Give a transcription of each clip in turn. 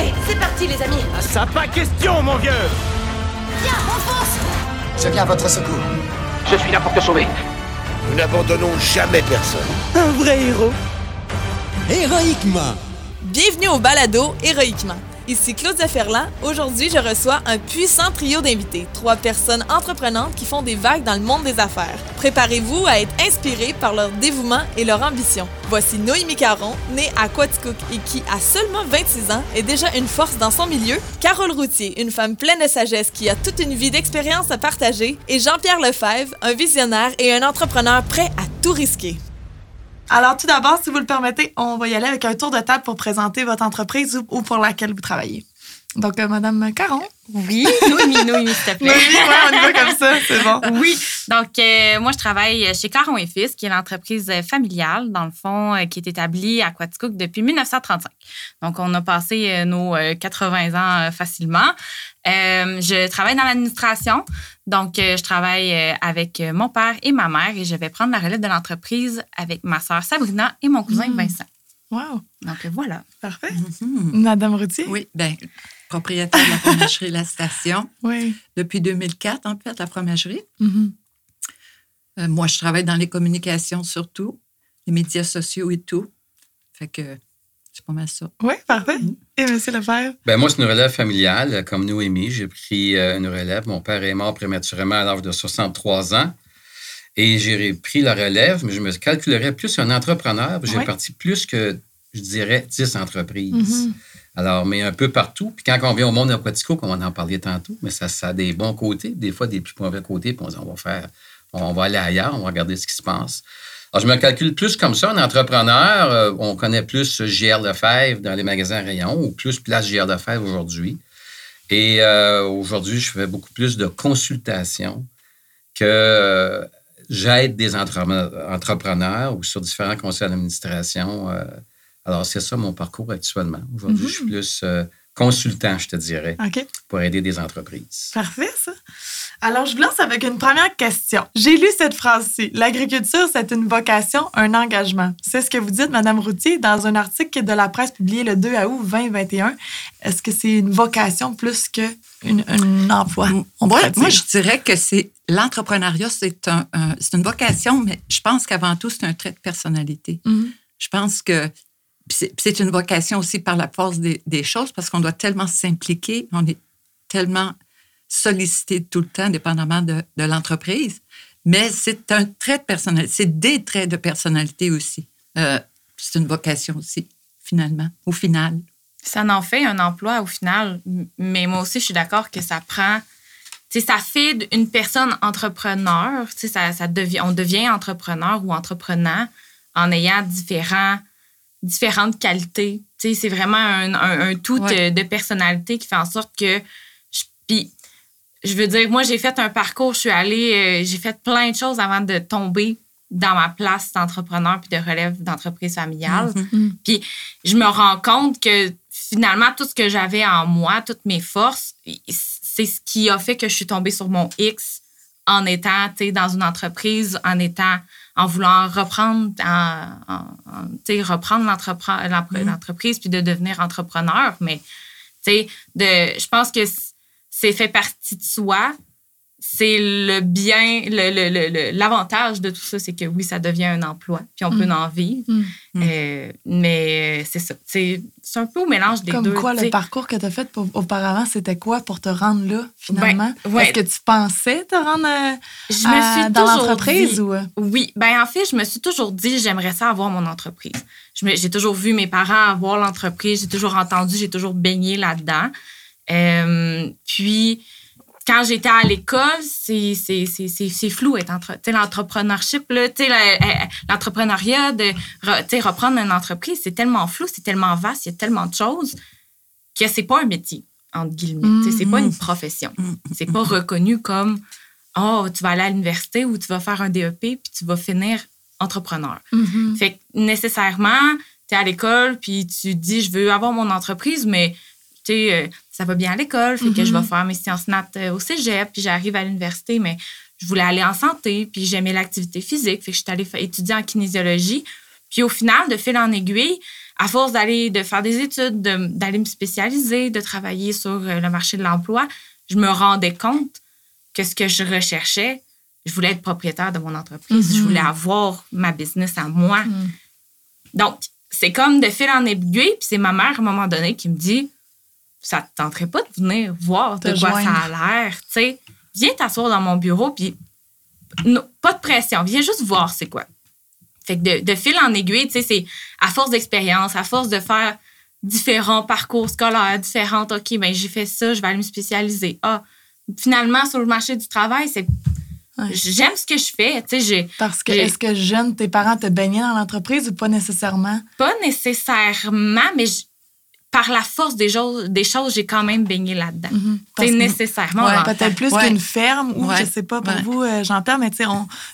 Allez, c'est parti, les amis. Ah, ça pas question, mon vieux Viens, on fonce Je viens à votre secours. Je suis là pour te sauver. Nous n'abandonnons jamais personne. Un vrai héros. Héroïquement. Bienvenue au balado Héroïquement. Ici Claudia Ferland. Aujourd'hui, je reçois un puissant trio d'invités, trois personnes entreprenantes qui font des vagues dans le monde des affaires. Préparez-vous à être inspirés par leur dévouement et leur ambition. Voici Noémie Caron, née à Quaticook et qui, à seulement 26 ans, est déjà une force dans son milieu. Carole Routier, une femme pleine de sagesse qui a toute une vie d'expérience à partager. Et Jean-Pierre Lefebvre, un visionnaire et un entrepreneur prêt à tout risquer. Alors, tout d'abord, si vous le permettez, on va y aller avec un tour de table pour présenter votre entreprise ou, ou pour laquelle vous travaillez. Donc, euh, Madame Caron. Oui, Noémie, Noémie, s'il te plaît. Oui, ouais, on y va comme ça, c'est bon. Oui, donc euh, moi, je travaille chez Caron et Fils, qui est l'entreprise familiale, dans le fond, euh, qui est établie à Quaticook depuis 1935. Donc, on a passé euh, nos euh, 80 ans euh, facilement. Euh, je travaille dans l'administration, donc euh, je travaille euh, avec euh, mon père et ma mère et je vais prendre la relève de l'entreprise avec ma sœur Sabrina et mon cousin Mm. Vincent. Wow, Donc, euh, voilà. parfait. Mhm. Madame Routier? Oui, bien, propriétaire de la fromagerie La Station Oui. depuis 2004, en fait, la fromagerie. Mhm. Euh, moi, je travaille dans les communications surtout, les médias sociaux et tout. Fait que c'est pas mal ça. Oui, parfait. Et Monsieur Lefebvre? Ben moi, c'est une relève familiale, comme Noémie. J'ai pris euh, une relève. Mon père est mort prématurément à l'âge de 63 ans. Et j'ai pris la relève, mais je me calculerais plus un entrepreneur. J'ai Ouais. parti plus que, je dirais, 10 entreprises. Mhm. Alors, mais un peu partout. Puis quand on vient au monde aquatico, comme on en parlait tantôt, mais ça, ça a des bons côtés, des fois des plus mauvais côtés. Puis on dit, on va faire, on va aller ailleurs, on va regarder ce qui se passe. Alors, je me calcule plus comme ça. Un entrepreneur, euh, on connaît plus JR Lefebvre dans les magasins rayons ou plus Place JR Lefebvre aujourd'hui. Et euh, aujourd'hui, je fais beaucoup plus de consultations que euh, j'aide des entrepreneurs ou sur différents conseils d'administration. Alors, c'est ça mon parcours actuellement. Aujourd'hui, je suis plus euh, consultant, je te dirais, pour aider des entreprises. Parfait, ça. Alors, je vous lance avec une première question. J'ai lu cette phrase-ci. L'agriculture, c'est une vocation, un engagement. C'est ce que vous dites, Madame Routier, dans un article de la presse publié le 2 août 2021. Est-ce que c'est une vocation plus qu'un emploi? on Moi, je dirais que c'est l'entrepreneuriat, c'est un, un- c'est une vocation, mais je pense qu'avant tout, c'est un trait de personnalité. Mhm. Je pense que c'est une vocation aussi par la force des, choses, parce qu'on doit tellement s'impliquer, on est tellement sollicité tout le temps, dépendamment de, de l'entreprise. Mais c'est un trait de personnalité, c'est des traits de personnalité aussi. Euh, c'est une vocation aussi, finalement, au final. ça en fait un emploi au final. Mais moi aussi, je suis d'accord que ça prend. Sais, ça fait une personne entrepreneur. Ça, ça devient, on devient entrepreneur ou entreprenant en ayant différents, différentes qualités. Tu sais, c'est vraiment un, un- un tout Ouais. de, de personnalité qui fait en sorte que. je- Puis, je veux dire, moi, j'ai fait un parcours, je suis allée, euh, j'ai fait plein de choses avant de tomber dans ma place d'entrepreneur puis de relève d'entreprise familiale. Mhm. Puis je me rends compte que finalement, tout ce que j'avais en moi, toutes mes forces, c'est ce qui a fait que je suis tombée sur mon X en étant tu sais, dans une entreprise, en étant en voulant reprendre, en, en- en, tu sais, reprendre l'empre- l'entreprise puis de devenir entrepreneur. Mais tu sais, de, je pense que c'est fait partie de soi. C'est le bien, le- le- le- le- l'avantage de tout ça, c'est que oui, ça devient un emploi, puis on peut Mm. en vivre. Mm. Euh, mais c'est ça. C'est un peu au mélange des Comme deux. quoi, tu le parcours que tu as fait pour- auparavant, c'était quoi pour te rendre là, finalement? Ben, ouais. Est-ce que tu pensais te rendre euh, Je me à- suis dans l'entreprise ou... euh? Oui, ben en fait, je me suis toujours dit j'aimerais ça avoir mon entreprise. J'ai toujours vu mes parents avoir l'entreprise, j'ai toujours entendu, j'ai toujours baigné là-dedans. Euh, puis quand j'étais à l'école, c'est c'est- c'est- c'est- c'est flou être entre, l'entrepreneurship là, la- euh, l'entrepreneuriat de re- reprendre une entreprise, c'est tellement flou, c'est tellement vaste, il y a tellement de choses que c'est pas un métier entre guillemets, sais, c'est pas une profession. C'est pas reconnu comme oh, tu vas aller à l'université ou tu vas faire un DEP puis tu vas finir entrepreneur. Mhm. Fait que nécessairement, tu es à l'école puis tu dis je veux avoir mon entreprise, mais tu sais, euh, ça va bien à l'école, fait que je vais faire mes sciences nat euh, au cégep, puis j'arrive à l'université, mais je voulais aller en santé, puis j'aimais l'activité physique, fait que je suis allée étudier en kinésiologie. Puis au final, de fil en aiguille, à force d'aller, de faire des études, de- d'aller me spécialiser, de travailler sur euh, le marché de l'emploi, je me rendais compte que ce que je recherchais, je voulais être propriétaire de mon entreprise. Je voulais avoir ma business à moi. Donc, c'est comme de fil en aiguille. Puis c'est ma mère, à un moment donné, qui me dit Ça te tenterait pas de venir voir de quoi joindre. ça a l'air? Tu sais, viens t'asseoir dans mon bureau, puis pas de pression. Viens juste voir c'est quoi. Fait que de, de fil en aiguille, tu sais, c'est à force d'expérience, à force de faire différents parcours scolaires, différentes. OK, ben j'ai fait ça, je vais aller me spécialiser. Ah, finalement, sur le marché du travail, c'est. J'aime ce que je fais. Tu sais, j'ai Parce que est-ce que jeune, tes parents te baignaient dans l'entreprise ou pas nécessairement? pas nécessairement, mais j- par la force des choses, des choses j'ai quand même baigné là-dedans. Parce C'est nécessairement. Ouais, Peut-être plus Ouais. qu'une ferme ou Ouais. je sais pas pour Ouais. vous, euh, Jean-Pierre, mais tu sais,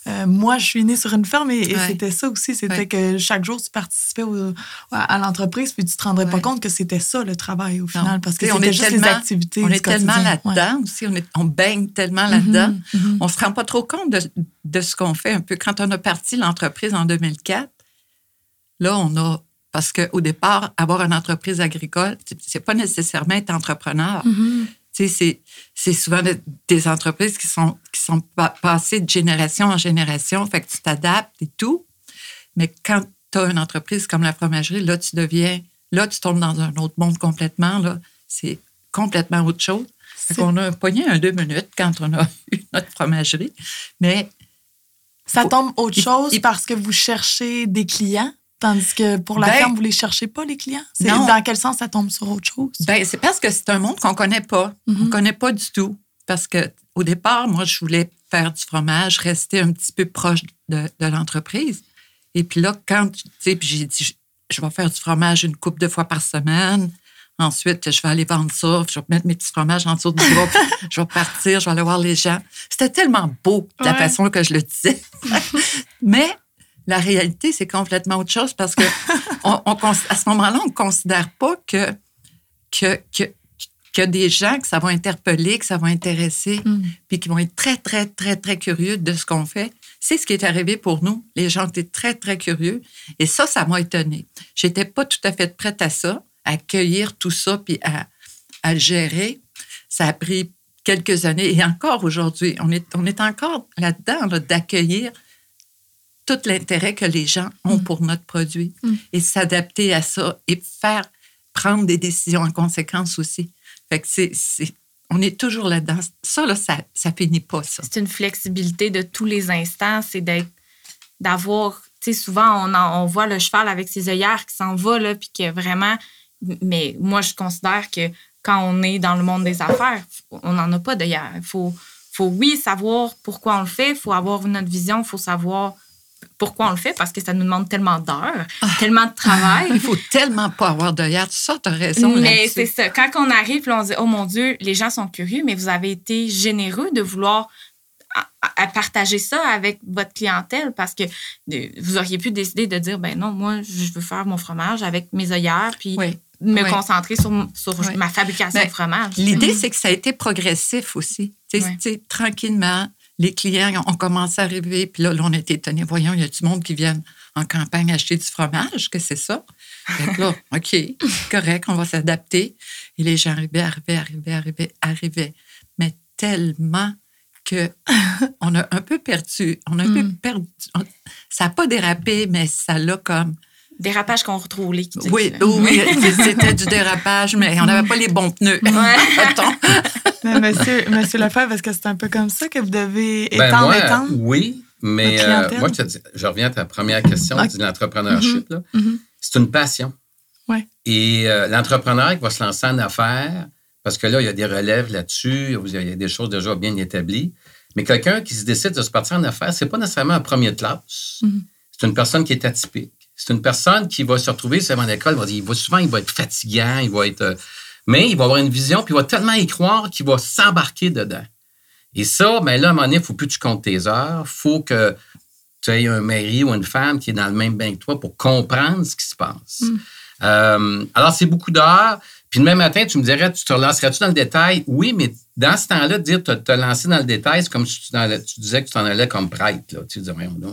euh, moi, je suis née sur une ferme et, et Ouais. c'était ça aussi. C'était Ouais. que chaque jour, tu participais au- à l'entreprise puis tu te rendrais pas compte que c'était ça le travail au Non. final parce que c'était est juste tellement- les activités. On du est tellement là-dedans aussi, on, est- on baigne tellement là-dedans. Mhm, mhm. On se rend pas trop compte de, de ce qu'on fait un peu. Quand on a parti l'entreprise en 2004, là, on a. Parce qu'au départ, avoir une entreprise agricole, c'est- pas nécessairement être entrepreneur. Tu sais, c'est- souvent de- des entreprises qui sont, qui sont pa- passées de génération en génération, fait que tu t'adaptes et tout. Mais quand tu as une entreprise comme la fromagerie, là, tu deviens, là, tu tombes dans un autre monde complètement, là. C'est complètement autre chose. Fait qu'on a pogné un deux minutes quand on a eu notre fromagerie. Mais Ça tombe autre chose il- parce que vous cherchez des clients, tandis que pour la Ben- ferme, vous les cherchez pas, les clients? Non. Dans quel sens ça tombe sur autre chose? Ben, c'est parce que c'est un monde qu'on connaît pas. On Mhm. connaît pas du tout. Parce que au départ, moi, je voulais faire du fromage, rester un petit peu proche de, de l'entreprise. Et puis là, quand, tu sais, puis j'ai dit, je, je vais faire du fromage une couple de fois par semaine. Ensuite, je vais aller vendre ça, je vais mettre mes petits fromages en dessous du bras, puis je vais partir, je vais aller voir les gens. C'était tellement beau de la façon que je le disais. Mais la réalité, c'est complètement autre chose parce que on, on cons- à ce moment-là, on ne considère pas que, que, que, que des gens que ça va interpeller, que ça va intéresser, Mm. puis qui vont être très, très, très, très curieux de ce qu'on fait. C'est ce qui est arrivé pour nous. Les gens étaient très, très curieux. Et ça, ça m'a étonnée. J'étais pas tout à fait prête à ça, à accueillir tout ça, puis à, à le gérer. Ça a pris quelques années. Et encore aujourd'hui, on est, on est encore là-dedans, là, d'accueillir tout l'intérêt que les gens ont pour notre produit Mm. et s'adapter à ça et faire prendre des décisions en conséquence aussi. Fait que c'est, c'est- on est toujours là-dedans. Ça, là, ça, ça finit pas, ça. c'est une flexibilité de tous les instants, c'est d'être, d'avoir, tu sais, souvent on, en- on voit le cheval avec ses œillères qui s'en va, là, puis que vraiment, mais moi, je considère que quand on est dans le monde des affaires, on n'en a pas d'œillères. Il faut, faut, oui, savoir pourquoi on le fait, il faut avoir notre vision, il faut savoir pourquoi on le fait, parce que ça nous demande tellement d'heures, tellement de travail. Il faut tellement pas avoir d'œillère. Ça, tu as raison. Mais c'est ça. Quand on arrive, on se dit, oh mon Dieu, les gens sont curieux, mais vous avez été généreux de vouloir à- à- à partager ça avec votre clientèle parce que de- vous auriez pu décider de dire, ben non, moi, je veux faire mon fromage avec mes œillères, puis Oui. me Oui. concentrer sur, sur Oui. ma fabrication Ben, de fromage. L'idée, c'est que ça a été progressif aussi. Tu sais, Ouais. tu sais, tranquillement, les clients ont commencé à arriver. Puis là, là, on était étonnés. Voyons, il y a du monde qui vient en campagne acheter du fromage, que c'est ça? Que là, OK, correct, on va s'adapter. Et les gens arrivaient, arrivaient, arrivaient, arrivaient, arrivaient. Mais tellement que on a un peu perdu. On a un peu Mm. perdu. on- ça n'a pas dérapé, mais ça l'a comme. Dérapage contrôlé. qui dit, Oui, oui, c'était du dérapage, mais on n'avait pas les bons pneus. mettons. Mais monsieur, monsieur Lefebvre, est-ce que c'est un peu comme ça que vous devez Ben, étendre, moi, étendre? oui, mais euh, moi, je, te dis- je reviens à ta première question de l'entrepreneurship. là. Mhm. C'est une passion. Ouais. Et euh, l'entrepreneur qui va se lancer en affaires, parce que là, il y a des relèves là-dessus, il y a des choses déjà bien établies. Mais quelqu'un qui se décide de se partir en affaires, c'est pas nécessairement un premier de classe. Mhm. C'est une personne qui est atypique. C'est une personne qui va se retrouver, c'est à l'école, il va, dire- il va souvent, il va être fatigant, il va être. euh, mais il va avoir une vision, puis il va tellement y croire qu'il va s'embarquer dedans. Et ça, ben là, à un moment donné, il ne faut plus que tu comptes tes heures. Il faut que tu aies un mari ou une femme qui est dans le même bain que toi pour comprendre ce qui se passe. Euh, alors, c'est beaucoup d'heures. Puis le même matin, tu me dirais, tu te relancerais-tu dans le détail? Oui, mais dans ce temps-là, dire te, te lancer dans le détail, c'est comme si tu, tu disais que tu t'en allais comme prêtre. Là. Tu disais,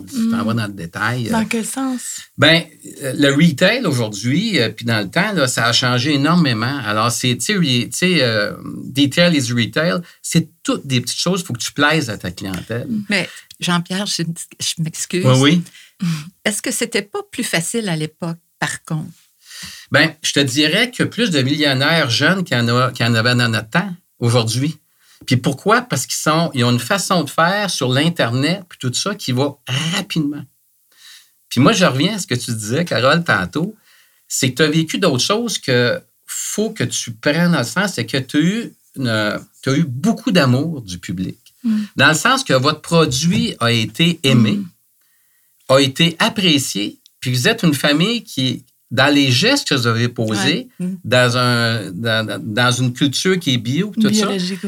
si tu t'en vas dans le détail. euh, Dans quel sens? ben, euh, le retail aujourd'hui, euh, puis dans le temps, là, ça a changé énormément. Alors, c'est, tu sais, euh, detail is retail, c'est toutes des petites choses, il faut que tu plaises à ta clientèle. Mais Jean-Pierre, je, je m'excuse. Oui, oui. Est-ce que c'était pas plus facile à l'époque, par contre? Ben, je te dirais a plus de millionnaires jeunes qu'il y en, a, qu'il y en avait dans notre temps aujourd'hui. Puis pourquoi? Parce qu'ils sont, ils ont une façon de faire sur l'Internet, puis tout ça, qui va rapidement. Puis moi, je reviens à ce que tu disais, Carole, tantôt, c'est que tu as vécu d'autres choses que faut que tu prennes dans le sens, c'est que tu as eu, une- t'as eu beaucoup d'amour du public. Dans le sens que votre produit a été aimé, a été apprécié, puis vous êtes une famille qui, dans les gestes que vous avez posés, Ouais. Mm. dans, un, dans, dans- une culture qui est bio, tout ça, Biologique.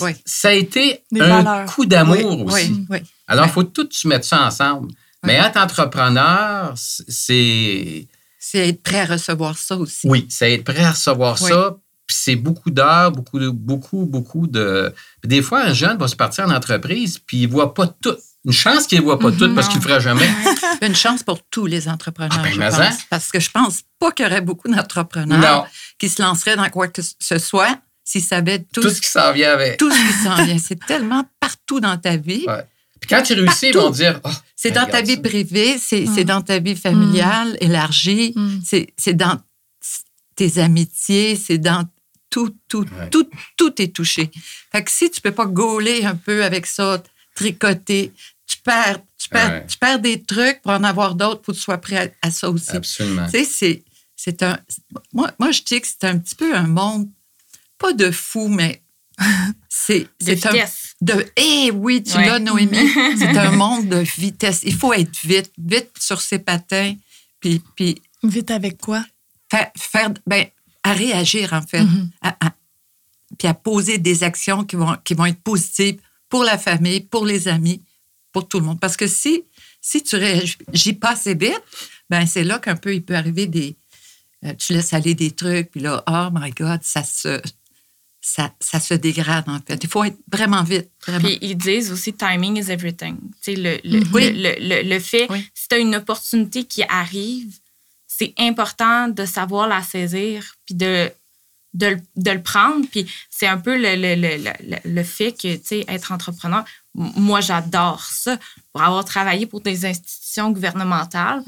Oui, ça a été Des un valeurs. coup d'amour oui, aussi. Alors, il faut tout mettre ça ensemble. Mais être entrepreneur, c'est... C'est être prêt à recevoir ça aussi. Oui, c'est être prêt à recevoir ça. Puis c'est beaucoup d'heures, beaucoup, de, beaucoup, beaucoup de... Des fois, un jeune va se partir en entreprise, puis il ne voit pas tout. Une chance qu'il ne voit pas tout parce qu'il ne le fera jamais. Une chance pour tous les entrepreneurs, Ah ben, je mais pense. hein? Parce que je pense pas qu'il y aurait beaucoup d'entrepreneurs qui se lanceraient dans quoi que ce soit s'ils savaient tout, Tout ce qui s'en vient avec. tout ce qui s'en vient. C'est tellement partout dans ta vie. Ouais. Puis quand tu réussis, ils vont dire... Oh, C'est dans ta vie ça. privée, c'est Mm. c'est dans ta vie familiale élargie, Mm. c'est c'est dans tes amitiés, c'est dans tout, tout, Ouais. tout, tout est touché. Fait que si tu peux pas gauler un peu avec ça, tricoter, tu perds, tu perds, Ouais. tu perds des trucs pour en avoir d'autres, faut que tu sois prêt à, à ça aussi. Absolument. Tu sais, c'est, c'est un. Moi, moi, je dis que c'est un petit peu un monde, pas de fou, mais c'est, c'est un. vitesse. De, eh oui, tu Ouais. l'as, Noémie. c'est un monde de vitesse. Il faut être vite, vite sur ses patins, puis, puis Vite avec quoi? faire, faire ben, à réagir, en fait, Mhm. à- à- puis à poser des actions qui vont, qui vont être positives pour la famille, pour les amis, pour tout le monde. Parce que si, si tu réagis pas assez vite, ben c'est là qu'un peu il peut arriver des. euh, tu laisses aller des trucs, puis là, oh my God, ça se, ça, ça se dégrade, en fait. Il faut être vraiment vite, vraiment. Puis ils disent aussi timing is everything. Tu sais, le, le, Oui. le, le, fait, Oui. si tu as une opportunité qui arrive, c'est important de savoir la saisir puis de, de, le- de le prendre. Puis c'est un peu le, le, le, le, le fait que, tu sais, être entrepreneur, moi, j'adore ça. Pour avoir travaillé pour des institutions gouvernementales,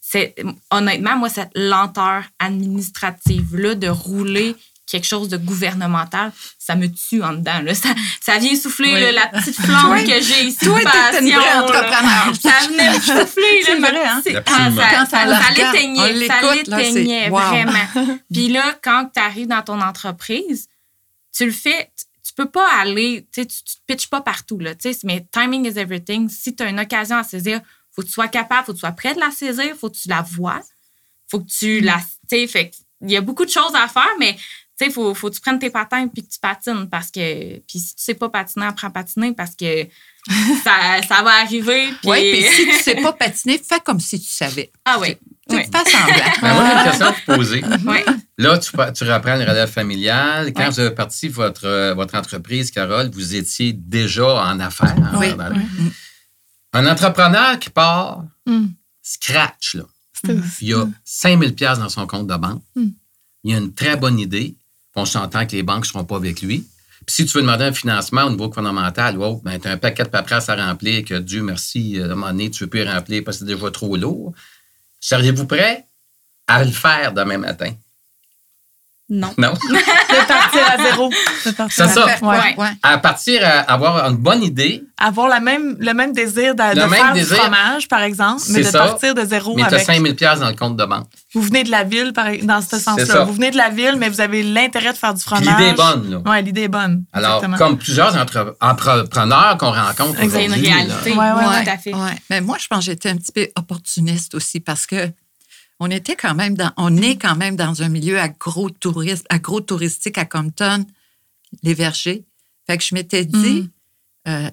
c'est honnêtement, moi, cette lenteur administrative-là de rouler quelque chose de gouvernemental, ça me tue en dedans. Là. Ça, ça vient souffler Oui. là, la petite flamme que j'ai ici. toi, de t'es une vraie passion, là. entrepreneur. Ça venait me souffler. C'est vrai, hein? ah, ça, la l'éteignait. Ça l'éteignait, wow. vraiment. Puis là, quand tu arrives dans ton entreprise, tu le fais, tu- peux pas aller, tu sais, tu te pitches pas partout, là, tu sais, mais timing is everything. Si tu as une occasion à saisir, faut que tu sois capable, faut que tu sois prêt de la saisir, faut que tu la vois, faut que tu la, tu sais, fait que il y a beaucoup de choses à faire, mais sais, faut, faut que tu prennes tes patins puis que tu patines parce que, puis si tu sais pas patiner, apprends à patiner parce que ça, ça va arriver. Puis, Oui, puis si tu sais pas patiner, fais comme si tu savais. ah oui, Tu oui, fais semblant. Ben, moi, j'ai une question à vous poser. oui. Là, tu, tu reprends le relève familial. Quand vous avez parti votre, votre entreprise, Carole, vous étiez déjà en affaires. hein, Oui, dans- oui. Un entrepreneur qui part Mm. scratch, là. Il y a 5000 pièces dans son compte de banque. Mm. Il a une très bonne idée. On s'entend que les banques ne seront pas avec lui. Puis si tu veux demander un financement au niveau gouvernemental, wow, ben, tu as un paquet de paperasse à remplir que Dieu merci, euh, à un moment donné, tu ne veux plus remplir parce que c'est déjà trop lourd. Seriez-vous prêt à le faire demain matin? Non. Non? De partir à zéro. De partir C'est à- ça. Ouais. Ouais. À partir à avoir une bonne idée, Avoir la même, le même désir de, de Le même faire désir. du fromage, par exemple, mais de ça. partir de zéro mais tu as avec. 5000 pièces dans le compte de banque. Vous venez de la ville, par, dans ce sens-là. Vous venez de la ville, mais vous avez l'intérêt de faire du fromage. l'idée est bonne, là. Oui, l'idée est bonne. Alors, Exactement. comme plusieurs entre- entrepreneurs qu'on rencontre Exact. C'est une aujourd'hui, réalité. Ouais, ouais, Oui, Ouais, tout à fait. ouais. Mais moi, je pense que j'étais un petit peu opportuniste aussi parce que on était quand même dans, on est quand même dans un milieu agro-touristique à Compton, les vergers. Fait que je m'étais dit, euh,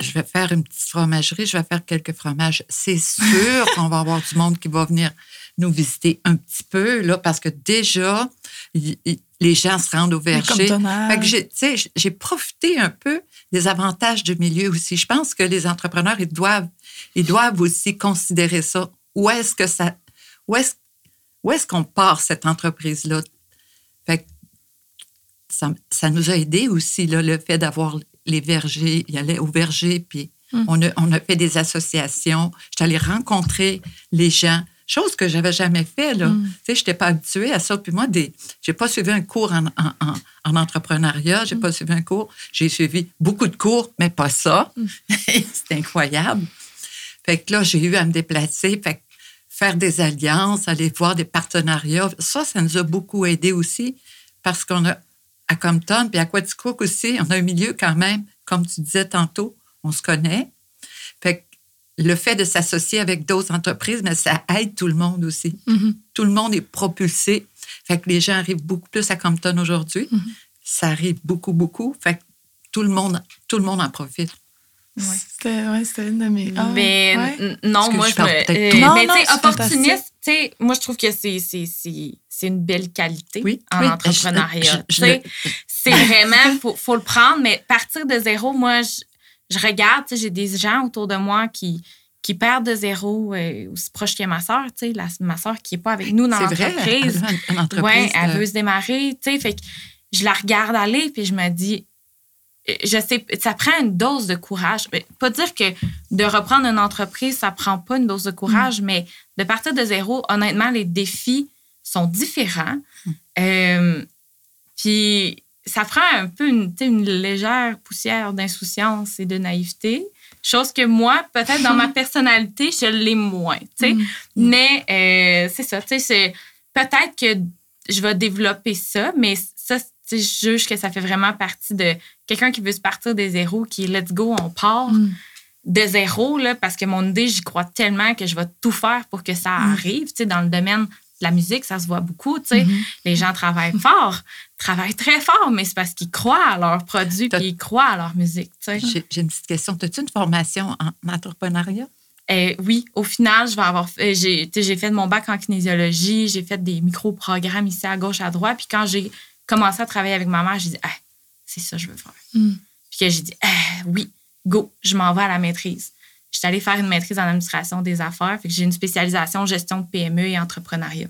je vais faire une petite fromagerie, je vais faire quelques fromages. C'est sûr qu'on va avoir du monde qui va venir nous visiter un petit peu, là, parce que déjà, y- y- les gens se rendent au verger. Fait que j'ai, profité un peu des avantages du milieu aussi. Je pense que les entrepreneurs, ils doivent, ils doivent aussi considérer ça. Où est-ce que ça, où est-ce, où est-ce qu'on part cette entreprise-là? Fait que ça, ça nous a aidé aussi, là, le fait d'avoir les vergers. Il allait au verger, puis Mm. on, a, on a fait des associations. J'étais allée rencontrer les gens, chose que j'avais jamais fait. Là. Mm. Tu sais, je n'étais pas habituée à ça. Puis moi, des, j'ai pas suivi un cours en, en, en, en entrepreneuriat, j'ai pas suivi un cours. J'ai suivi beaucoup de cours, mais pas ça. C'est incroyable. Fait que là, j'ai eu à me déplacer. Fait que faire des alliances, aller voir des partenariats, ça, ça nous a beaucoup aidé aussi parce qu'on a, à Compton puis à Quaticook aussi, on a un milieu quand même, comme tu disais tantôt, on se connaît. Fait que le fait de s'associer avec d'autres entreprises, mais ça aide tout le monde aussi. Mhm. Tout le monde est propulsé. Fait que les gens arrivent beaucoup plus à Compton aujourd'hui. Ça arrive beaucoup, beaucoup. Fait que tout le monde, tout le monde en profite. C'était ouais, c'était une de mes. Ah, mais ouais. n- non, moi, je me. euh. Non, mais tu sais, opportuniste, tu sais, moi, je trouve que c'est- c'est c'est- c'est- c'est une belle qualité Oui, en oui, entrepreneuriat. c'est vraiment, il faut, faut le prendre, mais partir de zéro, moi, je, je regarde, tu sais, j'ai des gens autour de moi qui, qui perdent de zéro, euh, aussi proche que ma soeur, tu sais, la- ma soeur qui n'est pas avec nous dans l'entreprise. elle entreprise Ouais, elle de- veut se démarrer, tu sais, fait que je la regarde aller, puis je me dis, euh, je sais, ça prend une dose de courage. Pas dire que de reprendre une entreprise, ça prend pas une dose de courage, Mm. mais de partir de zéro, honnêtement, les défis sont différents. Mm. Euh, puis ça prend un peu une, tu sais, une légère poussière d'insouciance et de naïveté. Chose que moi, peut-être dans ma personnalité, je l'ai moins. tu sais. Mm. Mais euh, c'est ça. tu sais, c'est- Peut-être que je vais développer ça, mais ça, je juge que ça fait vraiment partie de quelqu'un qui veut se partir des zéros, qui est let's go, on part Mm. de zéro, là, parce que mon idée, j'y crois tellement que je vais tout faire pour que ça arrive. Tu sais, dans le domaine de la musique, ça se voit beaucoup. sais. Les gens travaillent fort, travaillent très fort, mais c'est parce qu'ils croient à leurs produits T'as- puis ils croient à leur musique. J'ai une petite question. As-tu une formation en entrepreneuriat? Euh, oui, au final, je vais avoir fait- sais, j'ai fait mon bac en kinésiologie, j'ai fait des micro-programmes ici à gauche, à droite. Puis quand j'ai commencé à travailler avec ma mère, j'ai dit, ah, c'est ça que je veux faire. Mm. Puis que j'ai dit, ah, oui, go, je m'en vais à la maîtrise. Je suis allée faire une maîtrise en administration des affaires. Fait que j'ai une spécialisation gestion de PME et entrepreneuriat.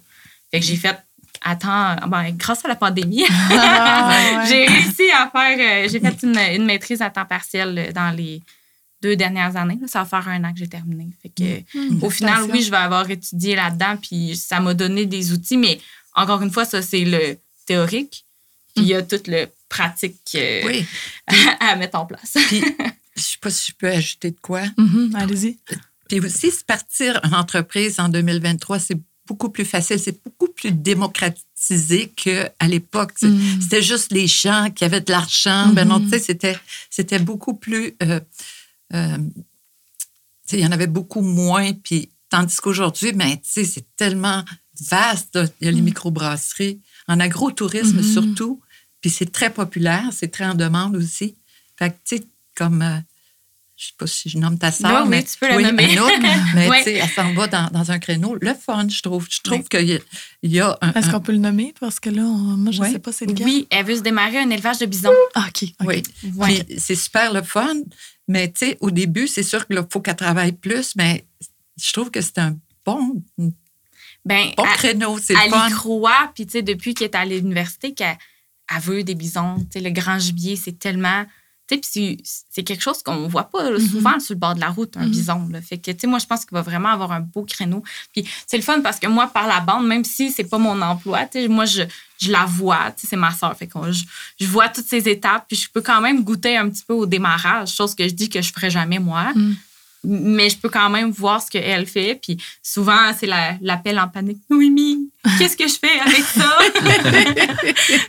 Fait que j'ai fait, attends, ben, grâce à la pandémie, Ah, ouais. j'ai réussi à faire, euh, j'ai fait une, une maîtrise à temps partiel euh, dans les deux dernières années. là. Ça va faire un an que j'ai terminé. Fait que, Mm. au final, oui, je vais avoir étudié là-dedans, puis ça m'a donné des outils, mais encore une fois, ça, c'est le théorique, puis il y a tout le pratique euh, Oui. à mettre en place. Puis, je sais pas si je peux ajouter de quoi. Mhm, Allez-y. Puis aussi, se partir une entreprise en 2023, c'est beaucoup plus facile, c'est beaucoup plus démocratisé qu'à l'époque. Mm. C'était juste les gens qui avaient de l'argent. Ben non, tu sais, c'était, c'était beaucoup plus. euh, euh, tu sais, il y en avait beaucoup moins. Puis, tandis qu'aujourd'hui, ben, tu sais, c'est tellement vaste. Il y a les microbrasseries, en agrotourisme Mhm. surtout. Puis, c'est très populaire, c'est très en demande aussi. Fait que, tu sais, comme. euh, je sais pas si je nomme ta sœur, Oui, oui, mais tu peux la nommer. Anouk, mais Ouais. tu sais, elle s'en va dans, dans un créneau. Le fun, je trouve. Je trouve qu'il y a, il y a un, Est-ce un- qu'on peut le nommer? Parce que là, on- moi, je ne Ouais. sais pas c'est lequel. Oui, elle veut se démarrer un élevage de bisons. Ah, OK. ok. Oui. Ouais. Puis c'est super le fun, mais tu sais, au début, c'est sûr qu'il faut qu'elle travaille plus, mais je trouve que c'est un bon, Ben, bon elle- créneau, c'est elle le fun. y croit, puis tu sais, depuis qu'elle est à l'université, qu'elle elle veut des bisons. Tu sais, le grand gibier, c'est tellement... Tu sais, puis c'est- quelque chose qu'on voit pas là, souvent sur le bord de la route, un Mhm. bison. Là. Fait que, tu sais, moi, je pense qu'il va vraiment avoir un beau créneau. Puis c'est le fun parce que moi, par la bande, même si c'est pas mon emploi, tu sais, moi, je, je la vois. Tu sais, c'est ma soeur. Fait que je, je vois toutes ces étapes, puis je peux quand même goûter un petit peu au démarrage, chose que je dis que je ferais jamais moi. Mhm. Mais je peux quand même voir ce qu'elle fait. Puis souvent, c'est la- l'appel en panique. Noémie, qu'est-ce que je fais avec ça?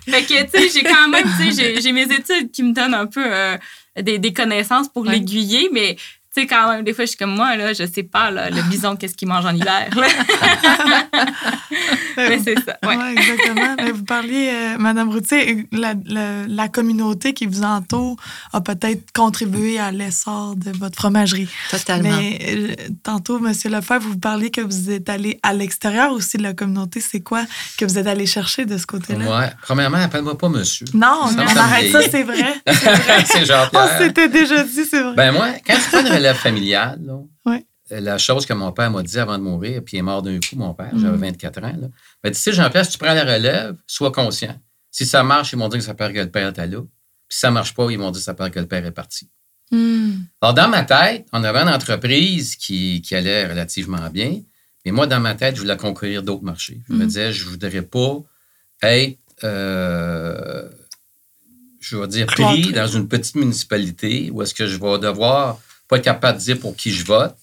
fait que, tu sais, j'ai quand même, tu sais, j'ai- j'ai mes études qui me donnent un peu euh, des, des connaissances pour Ouais. l'aiguiller, mais, tu sais, quand même, des fois, je suis comme moi, là, je sais pas, là, le bison, qu'est-ce qu'il mange en hiver. là. Mais c'est ça. Ouais. Ouais, exactement. Mais vous parliez, euh, Madame Routier, la, la, la communauté qui vous entoure a peut-être contribué à l'essor de votre fromagerie. Totalement. Mais euh, tantôt, Monsieur Lefebvre, vous parliez que vous êtes allé à l'extérieur aussi de la communauté. C'est quoi que vous êtes allé chercher de ce côté-là? Ouais. Premièrement, appelle-moi pas monsieur. Non, on arrête ça, c'est vrai. c'est On Jean-Pierre. s'était déjà dit, c'est vrai. Ben moi, quand prends une relève familiale, là, Ouais. euh, la chose que mon père m'a dit avant de mourir, puis il est mort d'un coup, mon père, Mm. j'avais 24 ans, là, ben, tu sais, Jean-Pierre, si tu prends la relève, sois conscient. Si ça marche, ils m'ont dit que ça perd que le père était là. Puis si ça marche pas, ils m'ont dit que ça perd que le père est parti. Hmm. Alors, dans ma tête, on avait une entreprise qui, qui allait relativement bien. Mais moi, dans ma tête, je voulais conquérir d'autres marchés. Je me Mhm. disais, je voudrais pas être, euh, je vais dire, pris dans une petite municipalité où est-ce que je vais devoir pas être capable de dire pour qui je vote.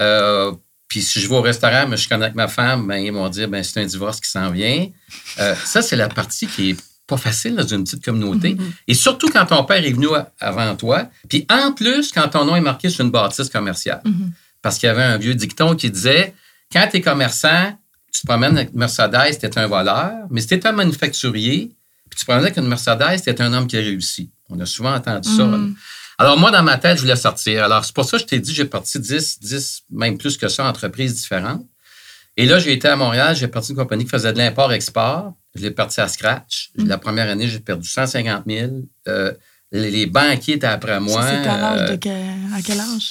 Euh, puis si je vais au restaurant, mais je connais avec ma femme, ben, ils vont dire, ben, c'est un divorce qui s'en vient. Euh, ça, c'est la partie qui est pas facile dans une petite communauté. Et surtout quand ton père est venu avant toi. Puis en plus, quand ton nom est marqué sur une bâtisse commerciale. Mhm. Parce qu'il y avait un vieux dicton qui disait quand tu es commerçant, tu te promènes avec une Mercedes, tu es un voleur. Mais si tu es un manufacturier, puis tu te promènes avec une Mercedes, tu es un homme qui a réussi. On a souvent entendu ça. Alors, moi, dans ma tête, je voulais sortir. Alors, c'est pour ça que je t'ai dit, j'ai parti 10, 10, même plus que ça, entreprises différentes. Et là, j'ai été à Montréal, j'ai parti une compagnie qui faisait de l'import-export. Je l'ai parti à scratch. La première année, j'ai perdu 150 000. Euh, les, les banquiers étaient après moi. C'était Euh, que- à quel âge?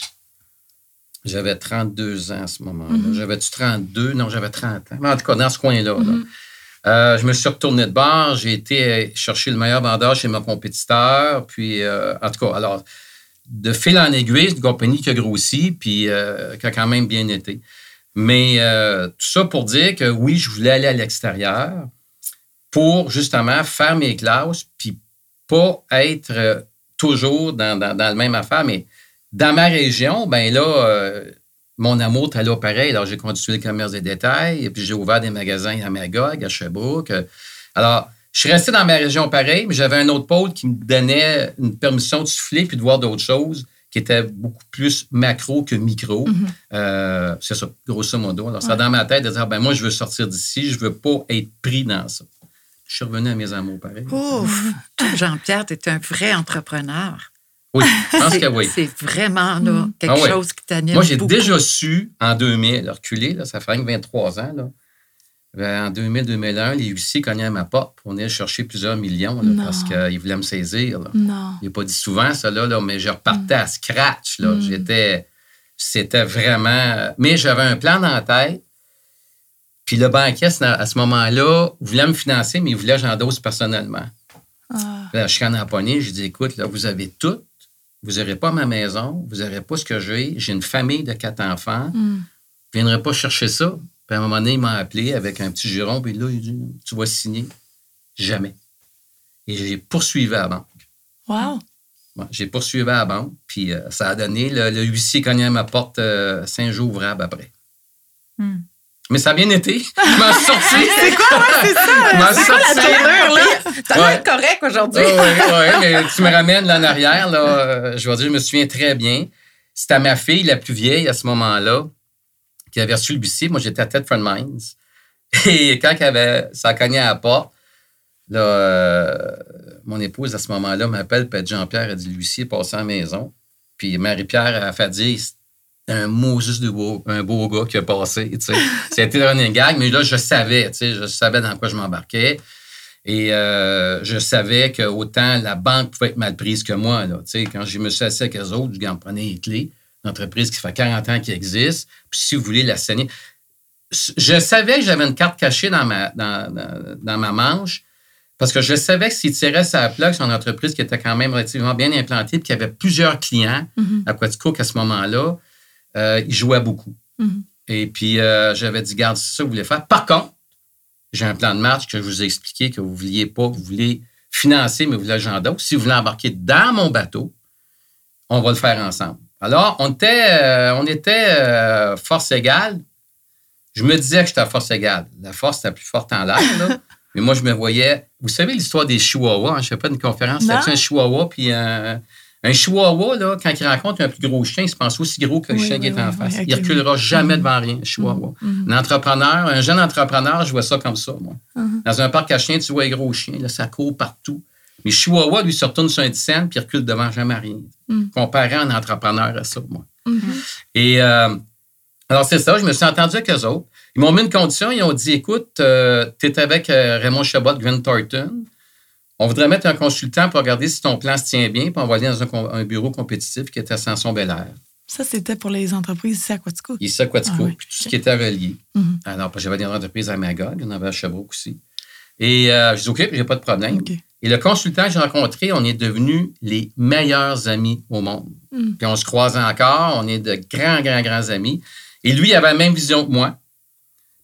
j'avais 32 ans à ce moment-là. Mhm. J'avais-tu 32? Non, j'avais 30 ans. Mais en tout cas, dans ce coin-là. là. Euh, je me suis retourné de bord. J'ai été euh, chercher le meilleur vendeur chez mon compétiteur. Puis, euh, en tout cas, alors, de fil en aiguille, c'est une compagnie qui a grossi, puis qui a quand même bien été. Mais tout ça pour dire que oui, je voulais aller à l'extérieur pour justement faire mes classes, puis pas être toujours dans, dans- la même affaire, mais dans ma région, ben là, mon amour était là pareil. Alors, j'ai continué le commerce des détails, et puis j'ai ouvert des magasins à Magog, à Sherbrooke. Alors, je suis resté dans ma région pareil, mais j'avais un autre pôle qui me donnait une permission de souffler puis de voir d'autres choses qui étaient beaucoup plus macro que micro. Euh, c'est ça, grosso modo. Alors, c'est dans ma tête de dire, ben moi, je veux sortir d'ici, je veux pas être pris dans ça. Je suis revenu à mes amours pareil. Ouf! Jean-Pierre, tu es un vrai entrepreneur. Oui, je pense C'est- que oui. C'est vraiment là, quelque Ah ouais. chose qui t'anime. Moi, j'ai déjà su en 2000, reculé, là, ça fait rien que 23 ans, là. Ben, En 2000-2001, les huissiers cognaient à ma porte. On est chercher plusieurs millions là, parce qu'ils voulaient me saisir. Là. Non. Il n'a pas dit souvent ça, là, là, mais je repartais à scratch. Là. Mm. J'étais. C'était vraiment. Mais j'avais un plan dans la tête. Puis le banquier, à ce moment-là, voulait me financer, mais il voulait que j'endosse personnellement. Ah. Là, je suis en empoigné, je dis écoute, là, vous avez tout. Vous n'aurez pas ma maison, vous n'aurez pas ce que j'ai. J'ai une famille de quatre enfants. Hmm. Vous ne viendrez pas chercher ça. Puis à un moment donné, il m'a appelé avec un petit juron, puis là, il dit Tu vas signer. Jamais. Et j'ai poursuivi à la banque. Wow. J'ai poursuivi à la banque, puis euh, ça a donné le, le huissier cognait à ma porte euh, cinq jours ouvrables après. Hmm. Mais ça a bien été. Je m'en suis sorti. C'est quoi, ouais, c'est ça? Je C'est quoi la sorti. tournure, là? T'as Ouais. l'air correct aujourd'hui. oui, oui, mais tu me ramènes là en arrière. Là, euh, je vais dire, je me souviens très bien. C'était ma fille, la plus vieille à ce moment-là, qui avait reçu le huissier. Moi, j'étais à Ted Friend Mines. Et quand elle avait, ça cognait à la porte, là, euh, mon épouse, à ce moment-là, m'appelle, puis Jean-Pierre a dit, l'huissier est passé à la maison. Puis Marie-Pierre a fait dire, c'est un Moses de beau, un beau gars qui a passé. C'était le running gag, mais là, je savais, je savais dans quoi je m'embarquais. Et euh, je savais que autant la banque pouvait être mal prise que moi. Là. Quand je me suis assis avec eux autres, je me prenais les clés. Une entreprise qui fait 40 ans qu'elle existe. Puis si vous voulez la saigner. Je savais que j'avais une carte cachée dans ma, dans, dans- dans ma manche parce que je savais que s'il tirait sa plaque sur une entreprise qui était quand même relativement bien implantée et qui avait plusieurs clients Mhm. à Quaticook à ce moment-là, euh, il jouait beaucoup. Mhm. Et puis, euh, j'avais dit, garde, c'est ça que vous voulez faire. Par contre, j'ai un plan de marche que je vous ai expliqué que vous ne vouliez pas, vous voulez financer, mais vous voulez j'en Si vous voulez embarquer dans mon bateau, on va le faire ensemble. Alors, on était, euh, on était force égale. Je me disais que j'étais à force égale. La force était plus forte en l'air, mais moi, je me voyais. Vous savez l'histoire des chihuahuas? hein? Je ne fais pas une conférence. C'était un chihuahua puis un, Un chihuahua, là, quand il rencontre un plus gros chien, il se pense aussi gros que le Oui, chien oui, qui est en oui, face. il ok, reculera jamais devant rien, un chihuahua. Mhm. Un entrepreneur, un jeune entrepreneur, je vois ça comme ça, moi. Mhm. Dans un parc à chiens, tu vois un gros chien, là, ça court partout. Mais chihuahua, lui, se retourne sur un scène puis il recule devant jamais rien. Mhm. Comparé à un entrepreneur à ça, moi. Mhm. Et euh, alors, c'est ça, je me suis entendu avec eux autres. Ils m'ont mis une condition, ils ont dit écoute, tu es avec euh, Raymond Chabot, Grant Thornton. On voudrait mettre un consultant pour regarder si ton plan se tient bien, puis aller dans un, bureau compétitif qui était à Sanson Bel Air. Ça, c'était pour les entreprises ici à Quatico. Ici à Quatico, Ah oui, puis tout ce qui était relié. Mhm. Alors, j'avais des entreprises à Magog, il y en avait à Sherbrooke aussi. Et euh, je dis OK, j'ai pas de problème. Et le consultant que j'ai rencontré, on est devenus les meilleurs amis au monde. Mm. Puis on se croise encore, on est de grands, grands, grands amis. Et lui, il avait la même vision que moi.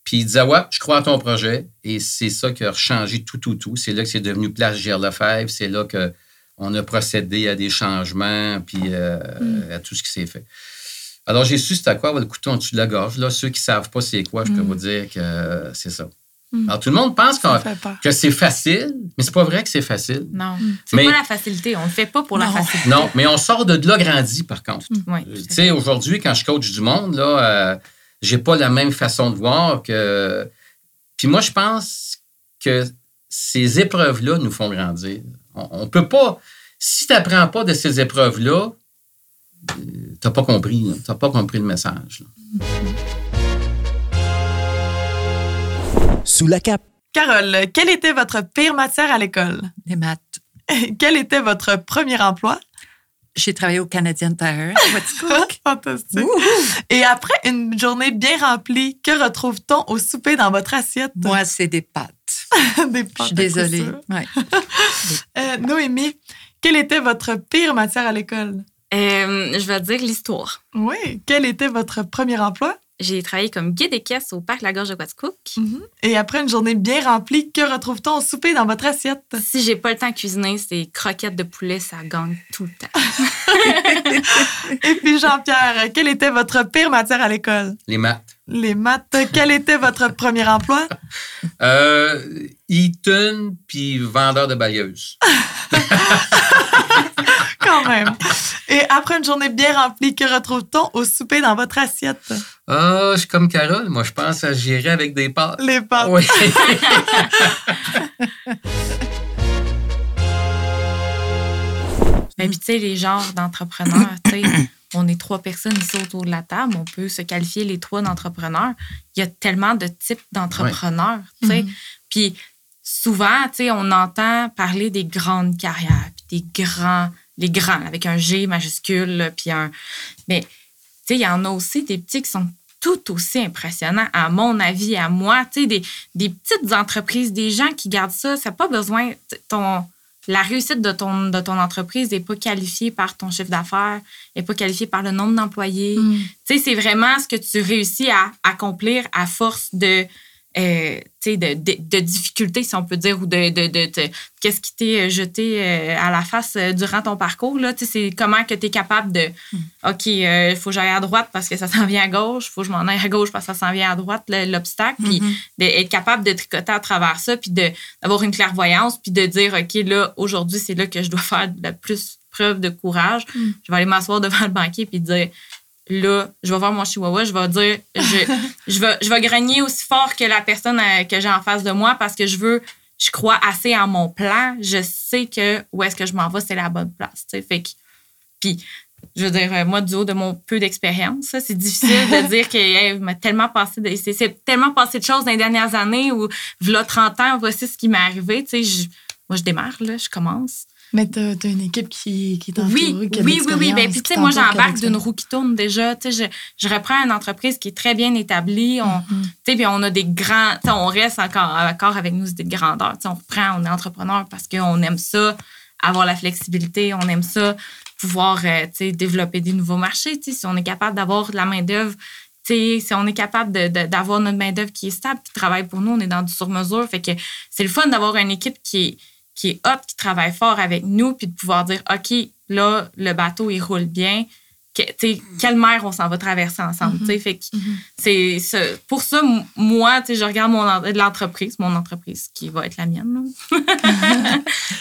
Puis il disait, ouais, je crois à ton projet. Et c'est ça qui a changé tout, tout, tout. C'est là que c'est devenu Place Gerlefebvre. C'est là qu'on a procédé à des changements, puis euh, à tout ce qui s'est fait. Alors, j'ai su c'était quoi, le couteau en dessous de la gorge. Là, ceux qui ne savent pas c'est quoi, je peux Mm. vous dire que c'est ça. Mm. Alors, tout le monde pense. Mm. que c'est facile, mais c'est pas vrai que c'est facile. Non. Mm. C'est Mais- pas la facilité. On le fait pas pour la facilité. Non, mais on sort de là grandi, par contre. Oui. Tu sais, aujourd'hui, quand je coach du monde, là, euh, j'ai pas la même façon de voir que. Puis moi, je pense que ces épreuves-là nous font grandir. On, on peut pas. Si tu n'apprends pas de ces épreuves-là, tu n'as pas compris. Tu n'as pas compris le message. là. Sous la cape. Carole, quelle était votre pire matière à l'école? Les maths. Quel était votre premier emploi? J'ai travaillé au Canadian Tire. Quaticook. Fantastique. Et après une journée bien remplie, que retrouve-t-on au souper dans votre assiette? Moi, c'est des pâtes. Des Je pâtes suis à désolée. Ouais. Euh, Noémie, quelle était votre pire matière à l'école? Euh, je vais dire l'histoire. Oui. Quel était votre premier emploi? J'ai travaillé comme guide et caisse au parc La Gorge de Quaticook. Et après une journée bien remplie, que retrouve-t-on au souper dans votre assiette? Si j'ai pas le temps de cuisiner, c'est croquettes de poulet, ça gagne tout le temps. Et puis Jean-Pierre, quelle était votre pire matière à l'école? Les maths. Les maths. Quel était votre premier emploi? Euh, Eaton, puis vendeur de bailleuses. Quand même. Et après une journée bien remplie, que retrouve-t-on au souper dans votre assiette? Ah, je suis comme Carole. Moi, je pense à gérer avec des pâtes. Les pâtes. Oui. Et puis, tu sais, les genres d'entrepreneurs, tu sais, on est trois personnes ici autour de la table, on peut se qualifier les trois d'entrepreneurs. Il y a tellement de types d'entrepreneurs, tu sais. Puis souvent, tu sais, on entend parler des grandes carrières, puis des grands, les grands, avec un G majuscule, puis un... Mais, tu sais, il y en a aussi des petits qui sont tout aussi impressionnants, à mon avis, à moi. Tu sais, des, des petites entreprises, des gens qui gardent ça, ça n'a pas besoin... ton la réussite de ton, de ton entreprise n'est pas qualifiée par ton chiffre d'affaires, n'est pas qualifiée par le nombre d'employés. Mm. Tu sais, c'est vraiment ce que tu réussis à accomplir à force de, euh, de, de, de difficultés, si on peut dire, ou de, de, qu'est-ce qui t'est jeté euh, à la face euh, durant ton parcours. Là. C'est comment que tu es capable de, OK, il faut que j'aille à droite parce que ça s'en vient à gauche, il faut que je m'en aille à gauche parce que ça s'en vient à droite, le- l'obstacle. Puis d'être capable de tricoter à travers ça, puis d'avoir une clairvoyance, puis de dire, OK, là, aujourd'hui, c'est là que je dois faire la plus preuve de courage. Je vais aller m'asseoir devant le banquier, puis dire, là, je vais voir mon chihuahua, je vais dire, je, je, vais, je vais grogner aussi fort que la personne euh, que j'ai en face de moi parce que je veux, je crois assez en mon plan. Je sais que où est-ce que je m'en vais, c'est la bonne place. Fait que, puis, je veux dire, euh, moi, du haut de mon peu d'expérience, c'est difficile de dire que hey, m'a tellement passé de, c'est, c'est tellement passé de choses dans les dernières années où, voilà 30 ans, voici ce qui m'est arrivé. Tu sais, moi, je démarre, là, je commence. Mais t'as as une équipe qui, qui est Oui, de oui, oui, oui. Ben, puis, tu sais, moi, t'entoure, de j'embarque d'une roue qui tourne déjà. Tu sais, je, je reprends une entreprise qui est très bien établie. On, Mm-hmm. tu sais, puis on a des grands. tu sais, on reste encore, encore avec nous des grandeurs. Tu sais, on reprend, on est entrepreneur parce qu'on aime ça, avoir la flexibilité, on aime ça, pouvoir euh, tu sais, développer des nouveaux marchés. Tu sais, si on est capable d'avoir de la main-d'œuvre, tu sais, si on est capable de- de- d'avoir notre main-d'œuvre qui est stable, qui travaille pour nous, on est dans du sur-mesure. Fait que c'est le fun d'avoir une équipe qui est qui est hot, qui travaille fort avec nous, puis de pouvoir dire, OK, là, le bateau, il roule bien. Que, sais, quelle mer on s'en va traverser ensemble. tu sais. Fait que c'est ce- pour ça, moi, je regarde mon en- l'entreprise, mon entreprise qui va être la mienne.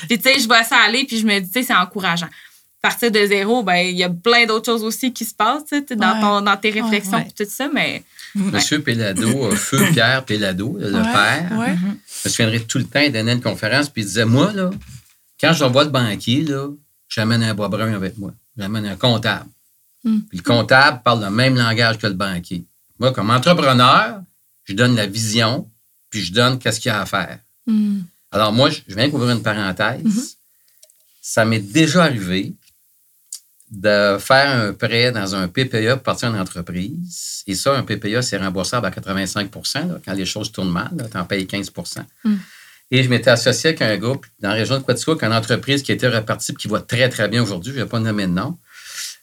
puis, tu sais, je vois ça aller, puis je me dis, c'est encourageant. Partir de zéro, ben il y a plein d'autres choses aussi qui se passent tu sais, dans, Ouais. ton- dans tes réflexions Ouais. tout ça, mais Monsieur Pellado, euh, Feu Pierre Pellado, le Ouais, père, ouais. je me souviendrai tout le temps, il donnait une conférence, puis il disait Moi, là, quand je revois le banquier, là, j'amène un bois brun avec moi. J'amène un comptable. Mm. Puis le comptable parle le même langage que le banquier. Moi, comme entrepreneur, je donne la vision, puis je donne qu'est-ce qu'il y a à faire. Mm. Alors, moi, je je viens d'ouvrir une parenthèse. Ça m'est déjà arrivé de faire un prêt dans un PPE pour partir d'une entreprise. Et ça, un PPE, c'est remboursable à 85 là, Quand les choses tournent mal, tu en payes 15 Mm. Et je m'étais associé avec un groupe dans la région de Quaticook, une entreprise qui était repartie et qui va très, très bien aujourd'hui. Je ne vais pas nommer de nom.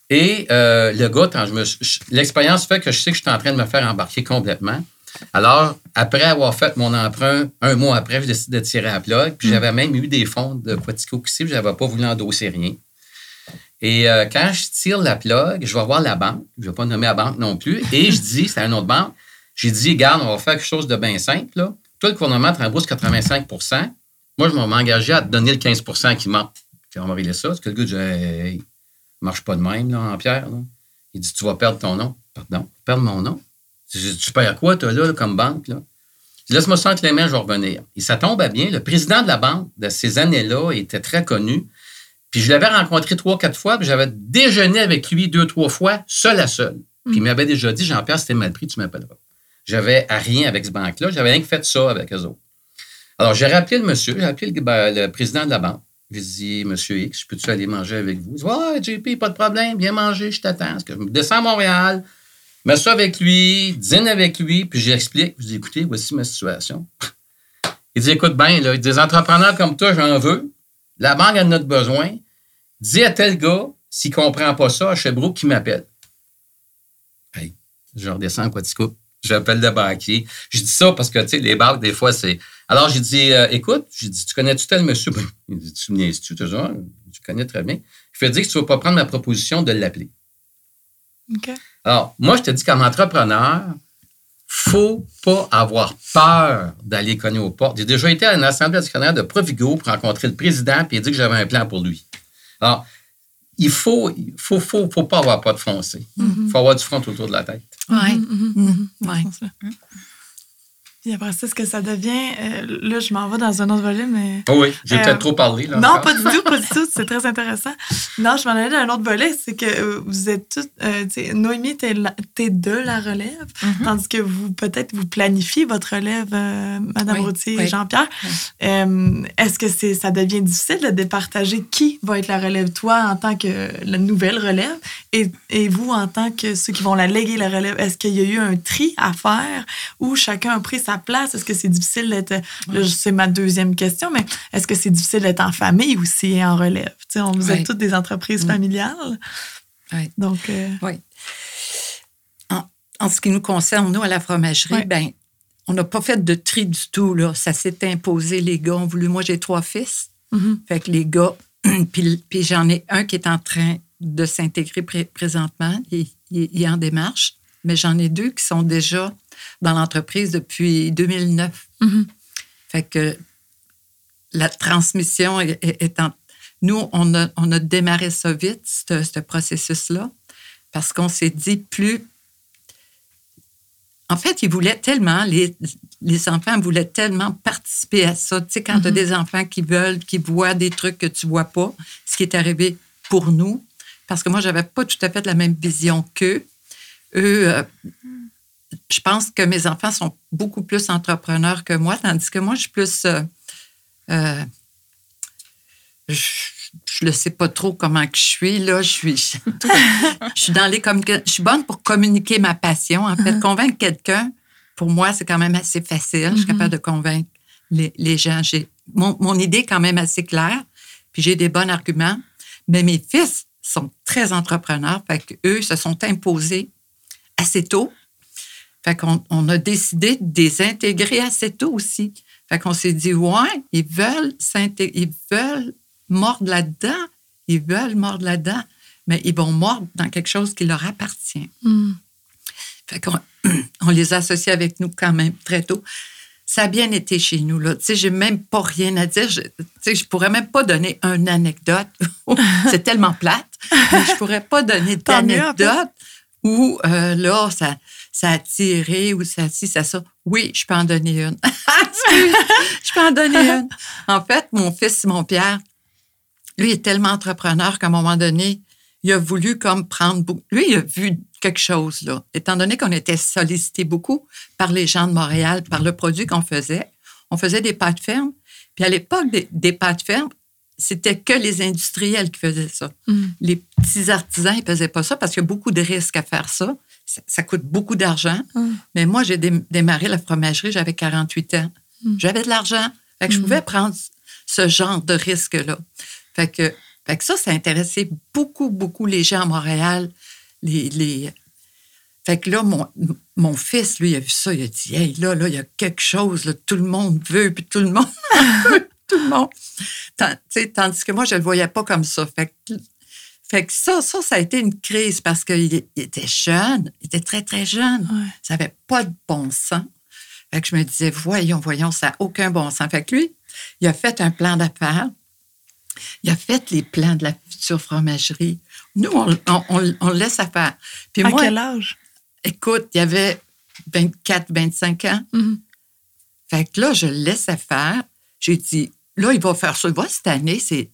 Et euh, le gars, quand je me, je- l'expérience fait que je sais que je suis en train de me faire embarquer complètement. Alors, après avoir fait mon emprunt, un mois après, je décide de tirer à plug. Puis j'avais même eu des fonds de Quaticook ici, puis je n'avais pas voulu endosser rien. Et euh, quand je tire la plug, je vais voir la banque. Je ne vais pas nommer la banque non plus. Et je dis, c'est à une autre banque, j'ai dit, regarde, on va faire quelque chose de bien simple. Toi, le gouvernement te rembourse 85% Moi, je vais m'engager à te donner le 15% qui manque. Puis on va régler ça. Parce que le gars dit, hey, marche pas de même, là, en pierre. Il dit, tu vas perdre ton nom. Pardon, perdre mon nom? Je dis, tu perds quoi, toi, là, là, comme banque? Là? Je Laisse-moi entre les mains, je vais revenir. Et ça tombe à bien. Le président de la banque de ces années-là était très connu. Puis je l'avais rencontré trois, quatre fois, puis j'avais déjeuné avec lui deux, trois fois, seul à seul. Puis il m'avait déjà dit, Jean-Pierre, c'était mal pris, tu m'appelleras. J'avais à rien avec ce banque-là, j'avais rien que fait ça avec eux autres. Alors, j'ai rappelé le monsieur, j'ai appelé le, ben, le président de la banque. J'ai dit, Monsieur X, peux-tu aller manger avec vous? Il dit, ouais, JP, pas de problème, viens manger, je t'attends. Je descends à Montréal, je m'assois avec lui, dîne avec lui, puis j'explique. Je dis, écoutez, voici ma situation. Il dit, écoute bien, là, des entrepreneurs comme toi, j'en veux. La banque a notre besoin. Dis à tel gars, s'il ne comprend pas ça, à Sherbrooke, qu'il m'appelle. Hey, je redescends à Quatico. J'appelle le banquier. Je dis ça parce que, tu sais, les banques, des fois, c'est. Alors, j'ai dit, euh, écoute, j'ai dit, tu connais-tu tel monsieur? Il dit, tu me niaises-tu, toujours? Tu connais très bien. Je lui ai dit que tu ne vas pas prendre ma proposition de l'appeler. OK. Alors, moi, je te dis, comme entrepreneur, faut pas avoir peur d'aller cogner aux portes. J'ai déjà été à une assemblée actionnaire de Provigo pour rencontrer le président, puis il a dit que j'avais un plan pour lui. Alors, il faut, faut, faut, faut pas avoir peur de foncer. Il faut avoir du front autour de la tête. Oui. Mhm, Ouais. dans ce Puis après ça, ce que ça devient, euh, là, je m'en vais dans un autre volet, mais. Oh oui, j'ai Euh, peut-être trop parlé. Là, Non, pas du tout, pas du tout. C'est très intéressant. Non, je m'en allais dans un autre volet, c'est que euh, vous êtes toutes. euh, Noémie, t'es, la- t'es de la relève, Mm-hmm. tandis que vous, peut-être, vous planifiez votre relève, euh, Madame Oui, Routier oui. et Jean-Pierre. Euh, est-ce que c'est, ça devient difficile de départager qui va être la relève, toi, en tant que la nouvelle relève, et, et vous, en tant que ceux qui vont la léguer, la relève? Est-ce qu'il y a eu un tri à faire où chacun a pris sa place? Est-ce que c'est difficile d'être. là, c'est ma deuxième question, mais est-ce que c'est difficile d'être en famille aussi et en relève? Tu sais, on, vous êtes toutes des entreprises familiales. Oui. Donc, euh, Oui. En, en ce qui nous concerne, nous, à la fromagerie, Ouais. ben, on n'a pas fait de tri du tout. Là. Ça s'est imposé. Les gars ont voulu. Moi, j'ai trois fils. mhm. Fait que les gars, puis, puis j'en ai un qui est en train de s'intégrer pré- présentement. Il, il- il est en démarche. Mais j'en ai deux qui sont déjà dans l'entreprise depuis 2009. Mhm. Fait que la transmission est, en... Nous, on a, on a démarré ça vite, ce, ce processus-là, parce qu'on s'est dit plus... En fait, ils voulaient tellement, les, les enfants voulaient tellement participer à ça. Tu sais, quand tu as des enfants qui veulent, qui voient des trucs que tu vois pas, ce qui est arrivé pour nous, parce que moi, j'avais pas tout à fait la même vision qu'eux. Eux, euh, je pense que mes enfants sont beaucoup plus entrepreneurs que moi, tandis que moi, je suis plus. euh, euh, je ne sais pas trop comment que je suis. Là, je suis, je suis dans les communica- Je suis bonne pour communiquer ma passion. En fait, convaincre quelqu'un, pour moi, c'est quand même assez facile. Je suis capable de convaincre les, les gens. Mon, mon idée est quand même assez claire, puis j'ai des bons arguments. Mais mes fils sont très entrepreneurs, fait qu'eux se sont imposés assez tôt. Fait qu'on on a décidé de les intégrer assez tôt aussi. Fait qu'on s'est dit, ouais, ils veulent s'intégrer, ils veulent mordre là-dedans, ils veulent mordre là-dedans, mais ils vont mordre dans quelque chose qui leur appartient. Mm. Fait qu'on on les associe avec nous quand même très tôt. ça a bien été chez nous. Là. Tu sais, j'ai même pas rien à dire. Je, tu sais, je pourrais même pas donner une anecdote. c'est tellement plate. Mais je pourrais pas donner d'anecdote où euh, là, ça, ça a tiré ou ça ci, ça ça. Oui, je peux en donner une. Je peux en donner une. En fait, mon fils Simon Pierre, lui est tellement entrepreneur qu'à un moment donné, il a voulu comme prendre beaucoup. Lui, il a vu quelque chose, là. Étant donné qu'on était sollicité beaucoup par les gens de Montréal, par le produit qu'on faisait. On faisait des pâtes fermes. Puis à l'époque des, des pâtes fermes, c'était que les industriels qui faisaient ça. Mm. Les petits artisans, ils ne faisaient pas ça parce qu'il y a beaucoup de risques à faire ça. Ça, ça coûte beaucoup d'argent. Mm. Mais moi, j'ai dé- démarré la fromagerie, j'avais 48 ans. Mm. J'avais de l'argent. Fait que je Mm. pouvais prendre ce genre de risque-là. Fait que, fait que ça, ça intéressait beaucoup, beaucoup les gens à Montréal. Les, les... Fait que là, mon, mon fils, lui, il a vu ça, il a dit Hey, là, là, il y a quelque chose, là, tout le monde veut, puis tout le monde veut, tout le monde. Tant- tandis que moi, je ne le voyais pas comme ça. Fait que, fait que ça, ça, ça a été une crise parce qu'il il était jeune, il était très, très jeune. Ouais. Ça n'avait pas de bon sens. Fait que je me disais, voyons, voyons, ça n'a aucun bon sens. Fait que lui, il a fait un plan d'affaires. Il a fait les plans de la future fromagerie. Nous, on, on- on- on le laisse à faire. Puis À moi, quel âge? écoute, il y avait 24, 25 ans. Mhm. Fait que là, je le laissais faire. J'ai dit, là, il va faire ça. Il va cette année, c'est,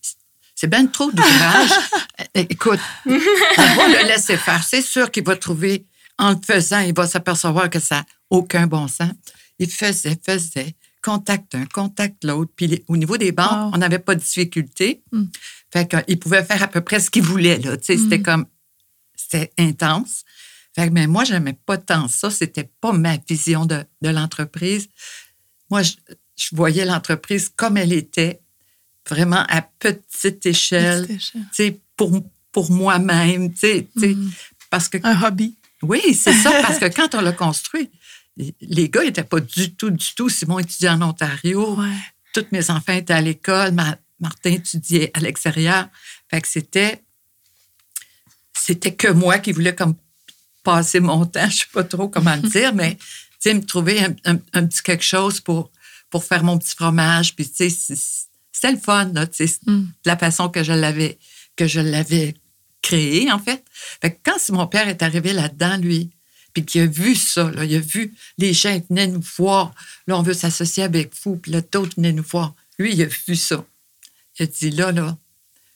c'est bien trop d'ouvrage. Écoute, on va le laisser faire. C'est sûr qu'il va trouver, en le faisant, il va s'apercevoir que ça n'a aucun bon sens. Il faisait, faisait, contacte un, contacte l'autre. Puis au niveau des banques, on n'avait pas de difficulté. Mm. Fait qu'il pouvait faire à peu près ce qu'il voulait. Là. C'était comme, c'était intense. Fait que, mais moi, j'aimais pas tant ça. C'était pas ma vision de, de l'entreprise. Moi, je, je voyais l'entreprise comme elle était, vraiment à petite échelle, Petite échelle. pour, pour moi-même, parce que Un hobby. oui, c'est ça, parce que quand on l'a construit, les gars n'étaient pas du tout, du tout. Simon étudiait en Ontario, Ouais. tous mes enfants étaient à l'école, Ma- Martin étudiait à l'extérieur. Fait que c'était, c'était que moi qui voulais comme passer mon temps, je sais pas trop comment le dire, mais me trouver un, un- un petit quelque chose pour, pour faire mon petit fromage. Puis tu sais, c'était le fun, là, Mm. de la façon que je l'avais, que je l'avais créé, en fait. Fait que quand mon père est arrivé là-dedans, lui, puis qu'il a vu ça, là, il a vu les gens venaient nous voir, là, on veut s'associer avec vous, puis là, d'autres venaient nous voir. Lui, il a vu ça. Il a dit, là, là,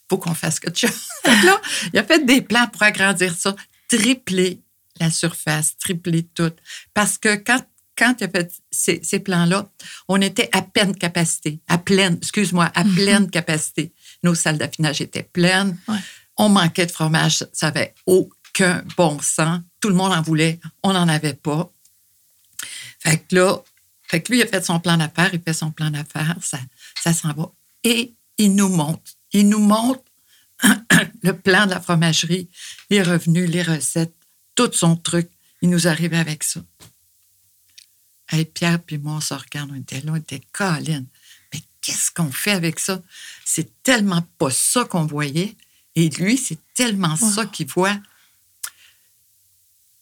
faut qu'on fasse quelque chose. Là, il a fait des plans pour agrandir ça, tripler la surface, tripler tout. Parce que quand, quand il a fait ces, ces plans-là, on était à pleine capacité, à pleine, excuse-moi, à pleine capacité. Nos salles d'affinage étaient pleines. Ouais. On manquait de fromage, ça n'avait aucun bon sens. Tout le monde en voulait, on n'en avait pas. Fait que là, fait que lui, il a fait son plan d'affaires, il fait son plan d'affaires, ça, ça s'en va. Et il nous montre, il nous montre le plan de la fromagerie, les revenus, les recettes, tout son truc. Il nous arrivait avec ça. Hey, Pierre puis moi, on se regarde, on était là, on était Colin. Mais qu'est-ce qu'on fait avec ça? C'est tellement pas ça qu'on voyait. Et lui, c'est tellement ça qu'il voit.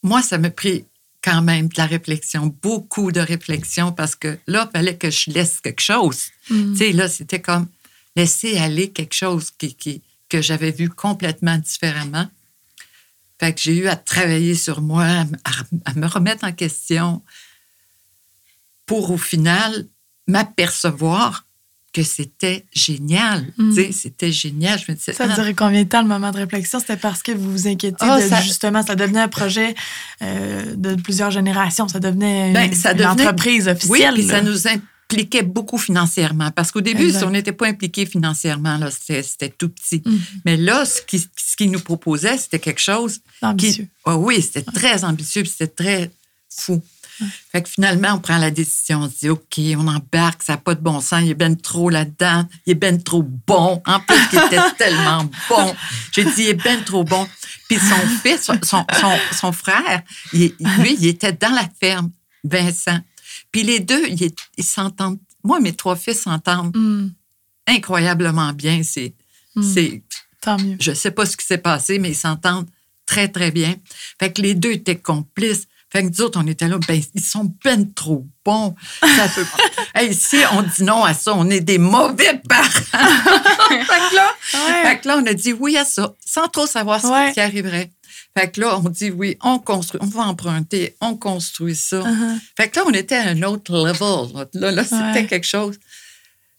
Moi, ça m'a pris quand même de la réflexion, beaucoup de réflexion, parce que là, il fallait que je laisse quelque chose. Mm. Tu sais, là, c'était comme laisser aller quelque chose qui, qui- que j'avais vu complètement différemment. Fait que j'ai eu à travailler sur moi, à me remettre en question pour, au final, m'apercevoir que c'était génial. Mm. C'était génial. Je me disais, Ça ah, durait combien de temps le moment de réflexion? C'était parce que vous vous inquiétiez Ah, de ça- justement, ça devenait un projet euh, de plusieurs générations. Ça devenait une, Ben, ça une devenait- entreprise Oui, officielle. puis ça nous impliquait beaucoup financièrement. Parce qu'au début, si on n'était pas impliqué financièrement, c'était, tout petit. Mhm. Mais là, ce qu'il ce qu'il nous proposait, c'était quelque chose ambitieux. qui. Ah oui, c'était très ambitieux, c'était très fou. Fait que finalement, on prend la décision, on se dit, OK, on embarque, ça n'a pas de bon sens, il est ben trop là-dedans, il est ben trop bon. En plus, il était tellement bon. J'ai dit, il est ben trop bon. Puis son fils, son, son, son- frère, il- lui, il était dans la ferme, Vincent. Puis les deux, ils, s'entendent. Moi, mes trois fils s'entendent Mm. incroyablement bien. C'est, Mm. c'est, Tant mieux. je sais pas ce qui s'est passé, mais ils s'entendent très, très bien. Fait que les deux étaient complices. Fait que nous autres, on était là, ben, ils sont ben trop bons. Ça peut pas. Hey, si on dit non à ça, on est des mauvais parents. fait, que là, fait que là, on a dit oui à ça, sans trop savoir ce qui arriverait. Fait que là, on dit oui, on construit, on va emprunter, on construit ça. Uh-huh. Fait que là, on était à un autre level. Là, là, c'était Ouais. quelque chose.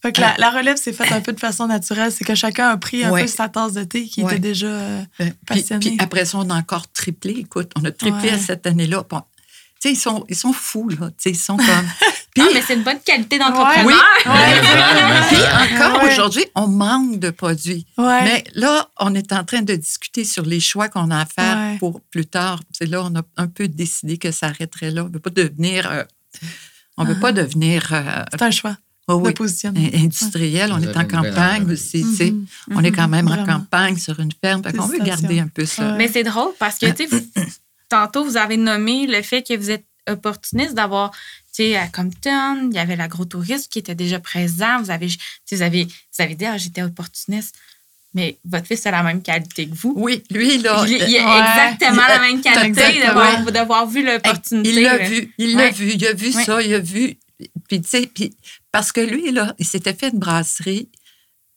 Fait que la, la relève s'est faite un peu de façon naturelle. C'est que chacun a pris un Ouais. peu sa tasse de thé qui Ouais. était déjà euh, Euh, Puis, passionné. puis après ça, on a encore triplé. Écoute, on a triplé Ouais. à cette année-là. Bon, tu sais, ils sont, ils sont fous, là. Tu sais, ils sont comme. Puis, Ah, mais c'est une bonne qualité d'entrepreneur. oui. Ouais. Puis encore Ouais. aujourd'hui, on manque de produits. Ouais. Mais là, on est en train de discuter sur les choix qu'on a à faire Ouais. pour plus tard. C'est là, on a un peu décidé que ça arrêterait là. On ne veut pas devenir. euh, on veut pas devenir. euh, C'est un choix oh oui, industriel. On est en campagne aussi. tu sais. Mhm. On est quand même en campagne sur une ferme. Fait qu'on veut garder un peu ça. Ouais. Mais c'est drôle parce que, tu sais, vous- tantôt, vous avez nommé le fait que vous êtes opportuniste d'avoir, tu sais, à Compton, il y avait l'agrotourisme qui était déjà présent. Vous avez, tu sais, vous avez, vous avez dit, ah, j'étais opportuniste. Mais votre fils a la même qualité que vous. Oui, lui, là. il, il a Ouais. exactement la même qualité d'avoir, d'avoir vu l'opportunité. Il l'a vu, il Ouais. l'a vu, il a vu Ouais. ça, il a vu. Puis, tu sais, puis, parce que lui, là, il s'était fait une brasserie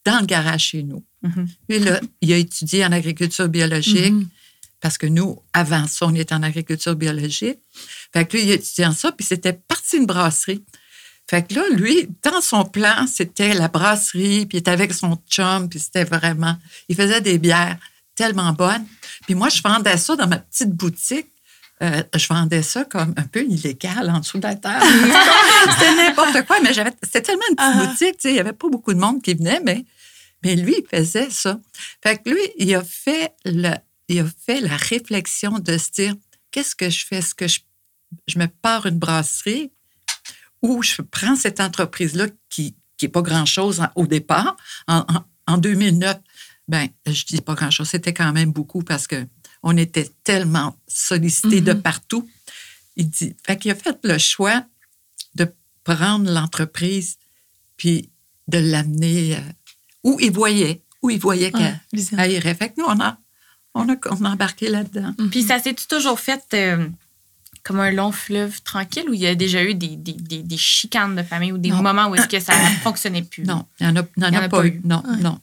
dans le garage chez nous. Mhm. Lui, là, il a étudié en agriculture biologique, Mhm. parce que nous, avant ça, on était en agriculture biologique. Fait que lui, il a étudié en ça, puis c'était parti une brasserie. Fait que là, lui, dans son plan, c'était la brasserie, puis il était avec son chum, puis c'était vraiment... Il faisait des bières tellement bonnes. Puis moi, je vendais ça dans ma petite boutique. Euh, je vendais ça comme un peu illégal en dessous de la terre. c'était n'importe quoi, mais j'avais, c'était tellement une petite Ah. boutique, tu sais, il n'y avait pas beaucoup de monde qui venait, mais, mais lui, il faisait ça. Fait que lui, il a fait, le, il a fait la réflexion de se dire, qu'est-ce que je fais? Est-ce que je, je me pars une brasserie ou je prends cette entreprise-là qui qui n'est pas grand-chose au départ, en, en- en 2009, ben, je dis pas grand-chose, c'était quand même beaucoup parce que on était tellement sollicités de partout. Il dit, fait qu'il a fait le choix de prendre l'entreprise puis de l'amener euh, où il voyait, où il voyait qu'elle vision. elle irait. Fait que nous, on a, on a, on a embarqué là-dedans. Puis ça s'est toujours fait euh, comme un long fleuve tranquille où il y a déjà eu des, des, des, des chicanes de famille ou des Non. moments où est-ce que ça ne fonctionnait plus? Non, il n'y en a, il y en a pas, eu. Non, non, non.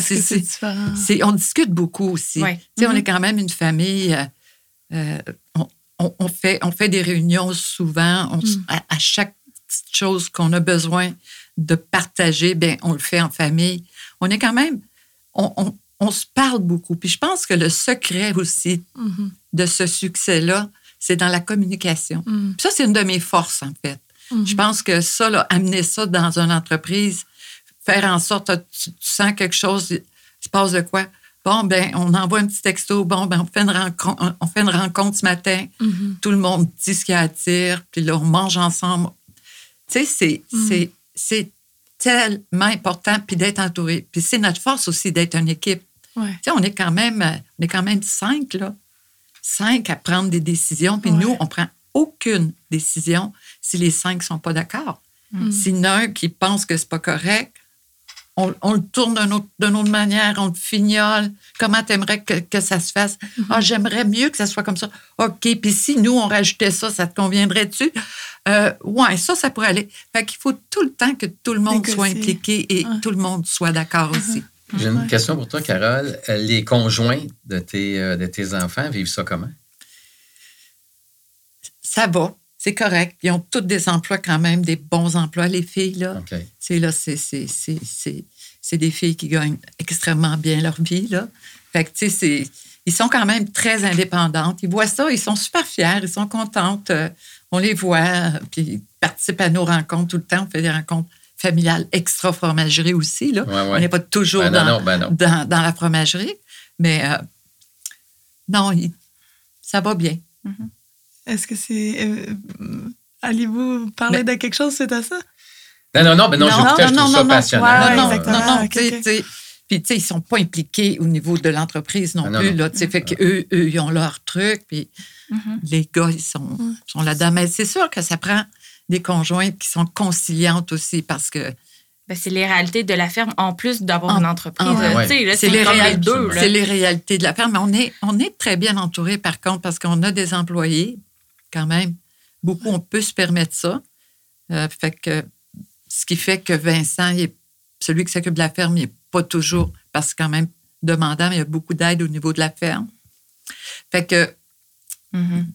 C'est- différent? on discute beaucoup aussi. Ouais. Sais, On est quand même une famille. euh, euh, on, on- on fait, on fait des réunions souvent. On s- à, à chaque petite chose qu'on a besoin de partager, ben, on le fait en famille. On est quand même. On, se parle beaucoup. Puis je pense que le secret aussi Mhm. de ce succès-là, c'est dans la communication. Puis ça, c'est une de mes forces, en fait. Mhm. Je pense que ça, là, amener ça dans une entreprise, faire en sorte que tu, tu sens quelque chose, il se passe de quoi? Bon, ben, on envoie un petit texto. Bon, ben, on fait une rencontre, on fait une rencontre ce matin. Mhm. Tout le monde dit ce qu'il y a à dire. Puis là, on mange ensemble. Tu sais, c'est, Mm. tellement important. Puis d'être entouré. Puis c'est notre force aussi d'être une équipe. Ouais. Tu sais, on est quand même, on est quand même cinq, là. Cinq à prendre des décisions. Puis Ouais. nous, on prend aucune décision si les cinq sont pas d'accord. Mm. S'il y en a un qui pense que c'est pas correct, on, on le tourne d'une autre, d'une autre manière, on le fignole. Comment tu aimerais que, que ça se fasse? Mm-hmm. Ah, j'aimerais mieux que ça soit comme ça. OK, puis si nous, on rajoutait ça, ça te conviendrait-tu? Euh, ouais, ça, ça pourrait aller. Fait qu'il faut tout le temps que tout le monde soit impliqué et Ouais. tout le monde soit d'accord aussi. J'ai une question pour toi, Carole. Euh, Les conjoints de tes, euh, de tes enfants vivent ça comment? Ça va, c'est correct. Ils ont tous des emplois quand même, des bons emplois, les filles, là. C'est là, c'est, c'est, c'est, c'est, c'est des filles qui gagnent extrêmement bien leur vie, là. Fait que, tu sais, c'est, ils sont quand même très indépendantes. Ils voient ça, ils sont super fiers, ils sont contentes. euh, on les voit, euh, puis ils participent à nos rencontres tout le temps. On fait des rencontres familiales extra fromagerie aussi, là. Ouais, ouais. On n'est pas toujours Ben non, dans, non, ben non. dans, dans la fromagerie, mais euh, non, ils- ça va bien. Est-ce que c'est. euh, Allez-vous parler Mais- de quelque chose suite à ça? Non, non, non, mais non, j'écoutais, je trouve ça passionnant. Ouais, non, non, non, non, Ok, tu sais, ok. tu sais. Puis, tu sais, ils sont pas impliqués au niveau de l'entreprise non Ah, non, plus. non. Là, tu sais, fait qu'eux, eux, ils ont leur truc. Puis, Mhm. les gars, ils sont, sont là-dedans. Mais c'est sûr que ça prend des conjointes qui sont conciliantes aussi parce que Ben, c'est les réalités de la ferme en plus d'avoir En- une entreprise. en- ouais. les, c'est les réalités de la ferme. Mais on est, on est très bien entouré, par contre, parce qu'on a des employés. Quand même beaucoup, on peut se permettre ça. Euh, fait que, ce qui fait que Vincent, il est, celui qui s'occupe de la ferme, il n'est pas toujours, parce que quand même demandant, mais il y a beaucoup d'aide au niveau de la ferme. Fait que, Mhm.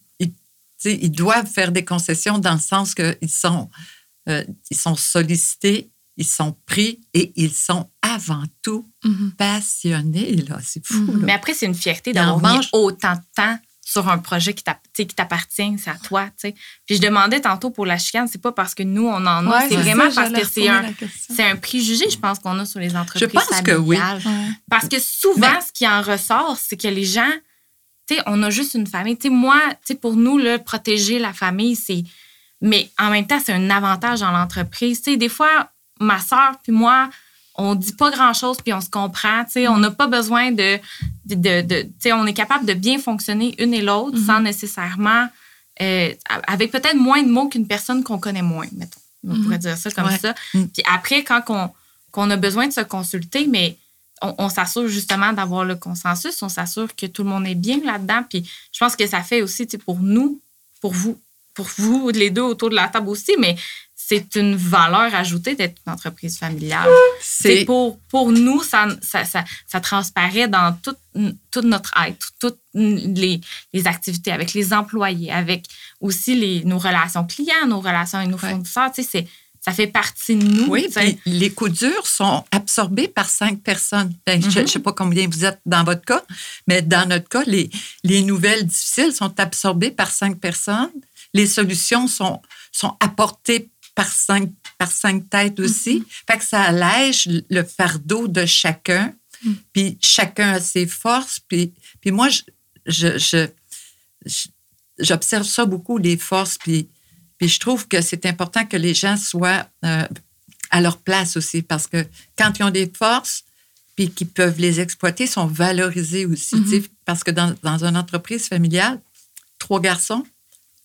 ils, doivent faire des concessions dans le sens qu'ils sont, euh, ils sont sollicités, ils sont pris et ils sont avant tout Mhm. passionnés. Là. C'est fou. là. Mais après, c'est une fierté d'avoir mis autant de temps sur un projet qui t'appartient, c'est à toi. tu sais. Puis je demandais tantôt pour la chicane, c'est pas parce que nous, on en a, Ouais, c'est vraiment ça, parce que c'est un, préjugé, je pense, qu'on a sur les entreprises pense que oui. Parce que souvent, Mais- ce qui en ressort, c'est que les gens, tu sais, on a juste une famille. Tu sais, moi, tu sais, pour nous, là, protéger la famille, c'est. Mais en même temps, c'est un avantage dans l'entreprise. Tu sais, des fois, ma soeur puis moi, on dit pas grand-chose puis on se comprend. Tu sais, on n'a pas besoin de. de, de- on est capable de bien fonctionner une et l'autre sans nécessairement. euh, avec peut-être moins de mots qu'une personne qu'on connaît moins, mettons. On Mhm. pourrait dire ça comme Ouais. ça. Mm. Puis après, quand on, qu'on a besoin de se consulter, mais on, on s'assure justement d'avoir le consensus, on s'assure que tout le monde est bien là-dedans. Puis je pense que ça fait aussi, tu sais, pour nous, pour vous, pour vous, les deux autour de la table aussi, mais c'est une valeur ajoutée d'être une entreprise familiale. C'est C'est pour, pour nous, ça, ça, ça, ça transparaît dans tout, tout notre être, toutes les, les activités avec les employés, avec aussi les, nos relations clients, nos relations avec nos Ouais. fournisseurs. Tu sais, c'est- ça fait partie de nous. Oui, puis les coups durs sont absorbés par cinq personnes. Ben, Je ne Mhm. sais pas combien vous êtes dans votre cas, mais dans notre cas, les, les nouvelles difficiles sont absorbées par cinq personnes. Les solutions sont, sont apportées par cinq, par cinq têtes aussi. Fait que ça allège le fardeau de chacun. Puis chacun a ses forces. Puis, puis moi, je, j'observe ça beaucoup, les forces. Puis, puis je trouve que c'est important que les gens soient euh, à leur place aussi, parce que quand ils ont des forces, puis qu'ils peuvent les exploiter, sont valorisés aussi. sais, Parce que dans, dans une entreprise familiale, trois garçons,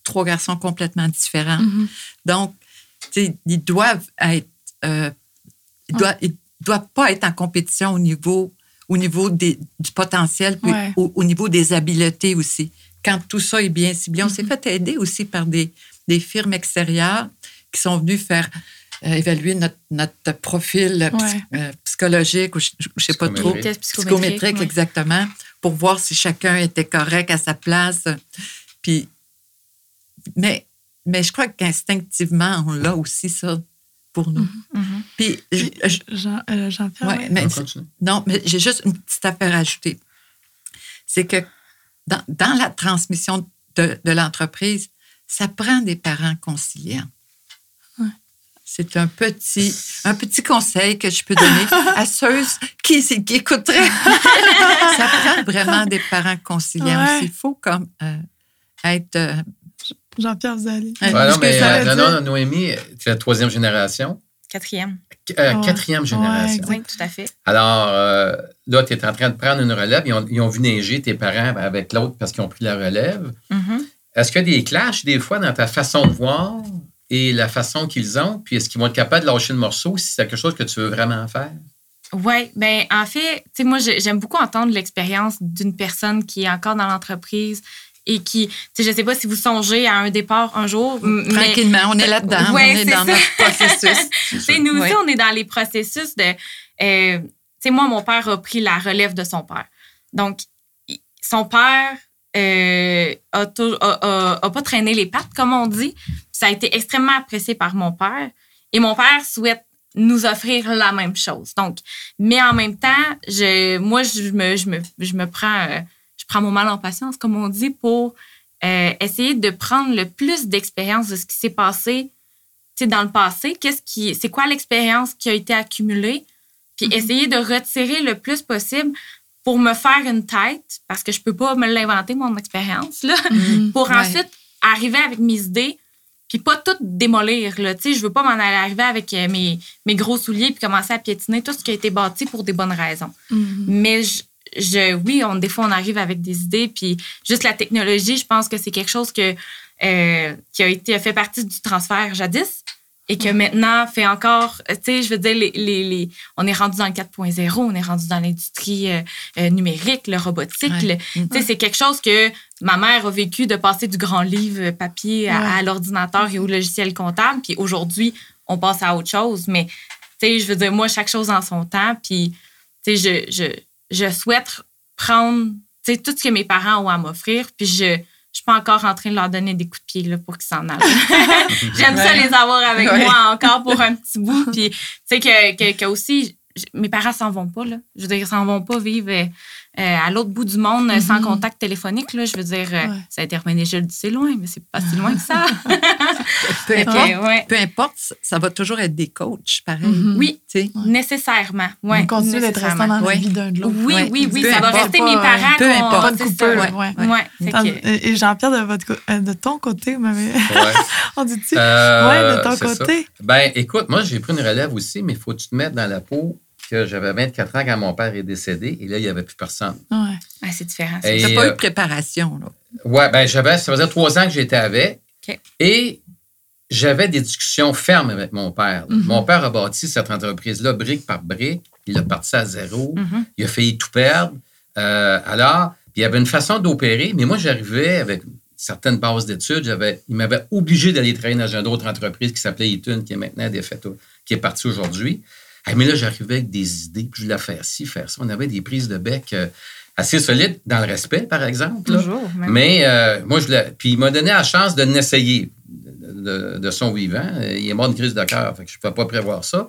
trois garçons complètement différents. Mhm. Donc, ils doivent être. euh, ils, doivent, ils doivent pas être en compétition au niveau, au niveau des, du potentiel, puis Ouais. au, au niveau des habiletés aussi. Quand tout ça est bien ciblé, on s'est fait aider aussi par des, des firmes extérieures qui sont venues faire euh, évaluer notre, notre profil euh, psy- euh, psychologique ou je ne sais pas trop. Psychométrique. Test psychométrique, Psychométrique, ouais. exactement, pour voir si chacun était correct à sa place. Puis, mais, mais je crois qu'instinctivement, on l'a aussi, ça, pour nous. Mhm. Puis, je- je- Jean, euh, Jean-Pierre, ouais, mais non, mais j'ai juste une petite affaire à ajouter. C'est que dans, dans la transmission de, de l'entreprise, ça prend des parents conciliants. Ouais. C'est un petit, un petit conseil que je peux donner à ceux qui, qui écouteraient. ça prend vraiment des parents conciliants Ouais. aussi. Il faut comme euh, être... Jean-Pierre. Ouais, non, mais ça euh, non, dire- non, Noémie, tu es la troisième génération. Quatrième. Euh, Ouais. Quatrième génération. Ouais, Oui, tout à fait. Alors, euh, là, tu es en train de prendre une relève. Ils ont, ils ont vu neiger tes parents avec l'autre parce qu'ils ont pris la relève. Mhm. Est-ce qu'il y a des clashs des fois dans ta façon de voir et la façon qu'ils ont? Puis est-ce qu'ils vont être capables de lâcher le morceau si c'est quelque chose que tu veux vraiment faire? Oui, ben en fait, tu sais, moi, j'ai- j'aime beaucoup entendre l'expérience d'une personne qui est encore dans l'entreprise et qui, tu sais, je sais pas si vous songez à un départ un jour, mais tranquillement, on est là-dedans, Ouais, on est dans ça. notre processus. C'est Tu sais, nous aussi, Ouais. on est dans les processus de. euh, tu sais, moi, mon père a pris la relève de son père. Donc, son père euh, a, tou- a- a- a pas traîné les pattes, comme on dit. Ça a été extrêmement apprécié par mon père. Et mon père souhaite nous offrir la même chose. Donc, mais en même temps, je, moi, je me, je me, je me prends, euh, je prends mon mal en patience, comme on dit, pour euh, essayer de prendre le plus d'expérience de ce qui s'est passé dans le passé, qu'est-ce qui, c'est quoi l'expérience qui a été accumulée, puis essayer de retirer le plus possible pour me faire une tête, parce que je peux pas me l'inventer, mon expérience, là, pour Ouais. ensuite arriver avec mes idées, puis pas tout démolir, là, je veux pas m'en aller arriver avec euh, mes, mes gros souliers puis commencer à piétiner tout ce qui a été bâti pour des bonnes raisons. Mhm. Mais je, je- oui, on, des fois, on arrive avec des idées. Puis juste la technologie, je pense que c'est quelque chose que, euh, qui a été fait partie du transfert jadis. et que maintenant fait encore, euh, tu sais, je veux dire, les, les, les- on est rendu dans le 4.0, on est rendu dans l'industrie euh, numérique, le robotique. Ouais. tu sais, c'est quelque chose que ma mère a vécu de passer du grand livre papier à, Ouais. à l'ordinateur et au logiciel comptable. Puis aujourd'hui, on passe à autre chose. Mais, tu sais, je veux dire, moi, chaque chose en son temps. Puis, tu sais, je, je, je souhaite prendre, tout ce que mes parents ont à m'offrir. Puis, je, je suis pas encore en train de leur donner des coups de pied là, pour qu'ils s'en aillent. J'aime ça les avoir avec Ouais. moi encore pour un petit bout. Puis, tu sais, que, que, que aussi, mes parents s'en vont pas, là. Je veux dire, ils s'en vont pas vivre euh, à l'autre bout du monde euh, sans contact téléphonique, là. Je veux dire, euh, Ouais. ça a été remis je le dis, c'est loin, mais c'est pas si loin que ça. Peu importe, ouais. peu importe, ça va toujours être des coachs, pareil. Mhm. Oui, Tu sais. nécessairement. Ouais, On continue d'être restant dans la vie d'un de l'autre. Oui, Ouais. oui, oui, Peu ça va rester Pas, mes parents. peu importe. Pas de que- Et Jean-Pierre, de, votre de ton côté, Ouais. on dit-tu? Euh, ouais, de ton ça. côté. Ben, écoute, moi, j'ai pris une relève aussi, mais il faut que tu te mettes dans la peau que j'avais 24 ans quand mon père est décédé et là, il n'y avait plus personne. Ouais. Ah, c'est différent. Ça. T'as pas euh, eu de préparation. Ouais, ben, j'avais, ça faisait trois ans que j'étais avec. Et j'avais des discussions fermes avec mon père. Mhm. Mon père a bâti cette entreprise-là brique par brique. Il a parti à zéro. Mhm. Il a failli tout perdre. Euh, alors, il y avait une façon d'opérer, mais moi, j'arrivais avec certaines bases d'études. J'avais, il m'avait obligé d'aller travailler dans une autre entreprise qui s'appelait Eaton, qui est maintenant défaite, qui est partie aujourd'hui. Mais là, j'arrivais avec des idées, puis je voulais faire ci, faire ça. On avait des prises de bec euh, assez solides, dans le respect, par exemple. là. Toujours. même. Mais euh, moi, je l'ai. Puis il m'a donné la chance de l'essayer de, de- de son vivant. Il est mort d'une crise de cœur, fait que je ne pouvais pas prévoir ça.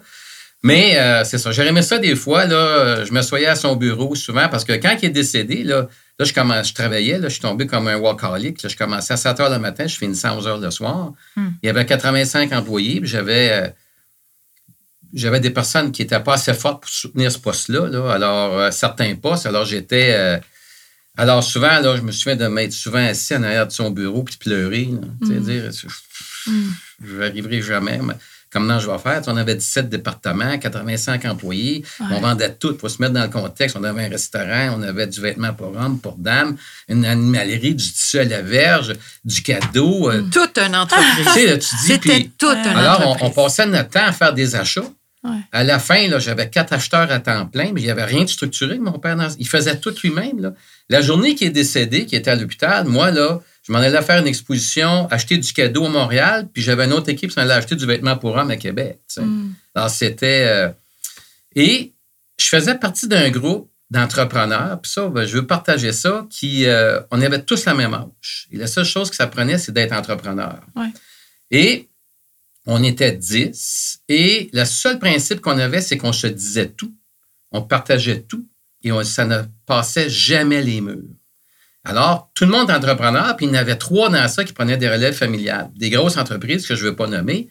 Mais euh, c'est ça. Aimé ça des fois. Là, je m'assoyais à son bureau souvent parce que quand il est décédé, là, là je, commence, je travaillais, là, je suis tombé comme un workaholic. Là, je commençais à 7 heures le matin, je finissais à 11 heures le soir. Hmm. Il y avait 85 employés, puis j'avais. J'avais des personnes qui n'étaient pas assez fortes pour soutenir ce poste-là. là. Alors, euh, certains postes, alors j'étais. euh, alors, souvent, là, je me souviens de m'être souvent assis en arrière de son bureau puis de pleurer. là. Tu sais, dire, je n'arriverai jamais. mais Comment je vais faire? On avait 17 départements, 85 employés. On vendait tout. Il faut se mettre dans le contexte. On avait un restaurant, on avait du vêtement pour hommes, pour dames, une animalerie, du tissu à la verge, du cadeau. euh, Toute une tu entreprise. sais, tu dis, C'était puis- toute une alors, on, entreprise. on passait notre temps à faire des achats. Ouais. À la fin, j'avais quatre acheteurs à temps plein, mais il n'y avait rien de structuré. Mon père, il faisait tout lui-même. La journée qui est décédé, qui était à l'hôpital, moi, là, je m'en allais faire une exposition, acheter du cadeau à Montréal, puis j'avais une autre équipe qui s'en allait acheter du vêtement pour hommes à Québec. tu sais. Alors, c'était. euh, Et je faisais partie d'un groupe d'entrepreneurs, puis ça, ben, je veux partager ça, qui. euh, on avait tous la même âge. Et la seule chose que ça prenait, c'est d'être entrepreneur. Ouais. Et on était 10. Et le seul principe qu'on avait, c'est qu'on se disait tout. On partageait tout. Et on- ça ne passait jamais les murs. Alors, tout le monde est entrepreneur, puis il y en avait trois dans ça qui prenaient des relèves familiales. Des grosses entreprises que je ne veux pas nommer.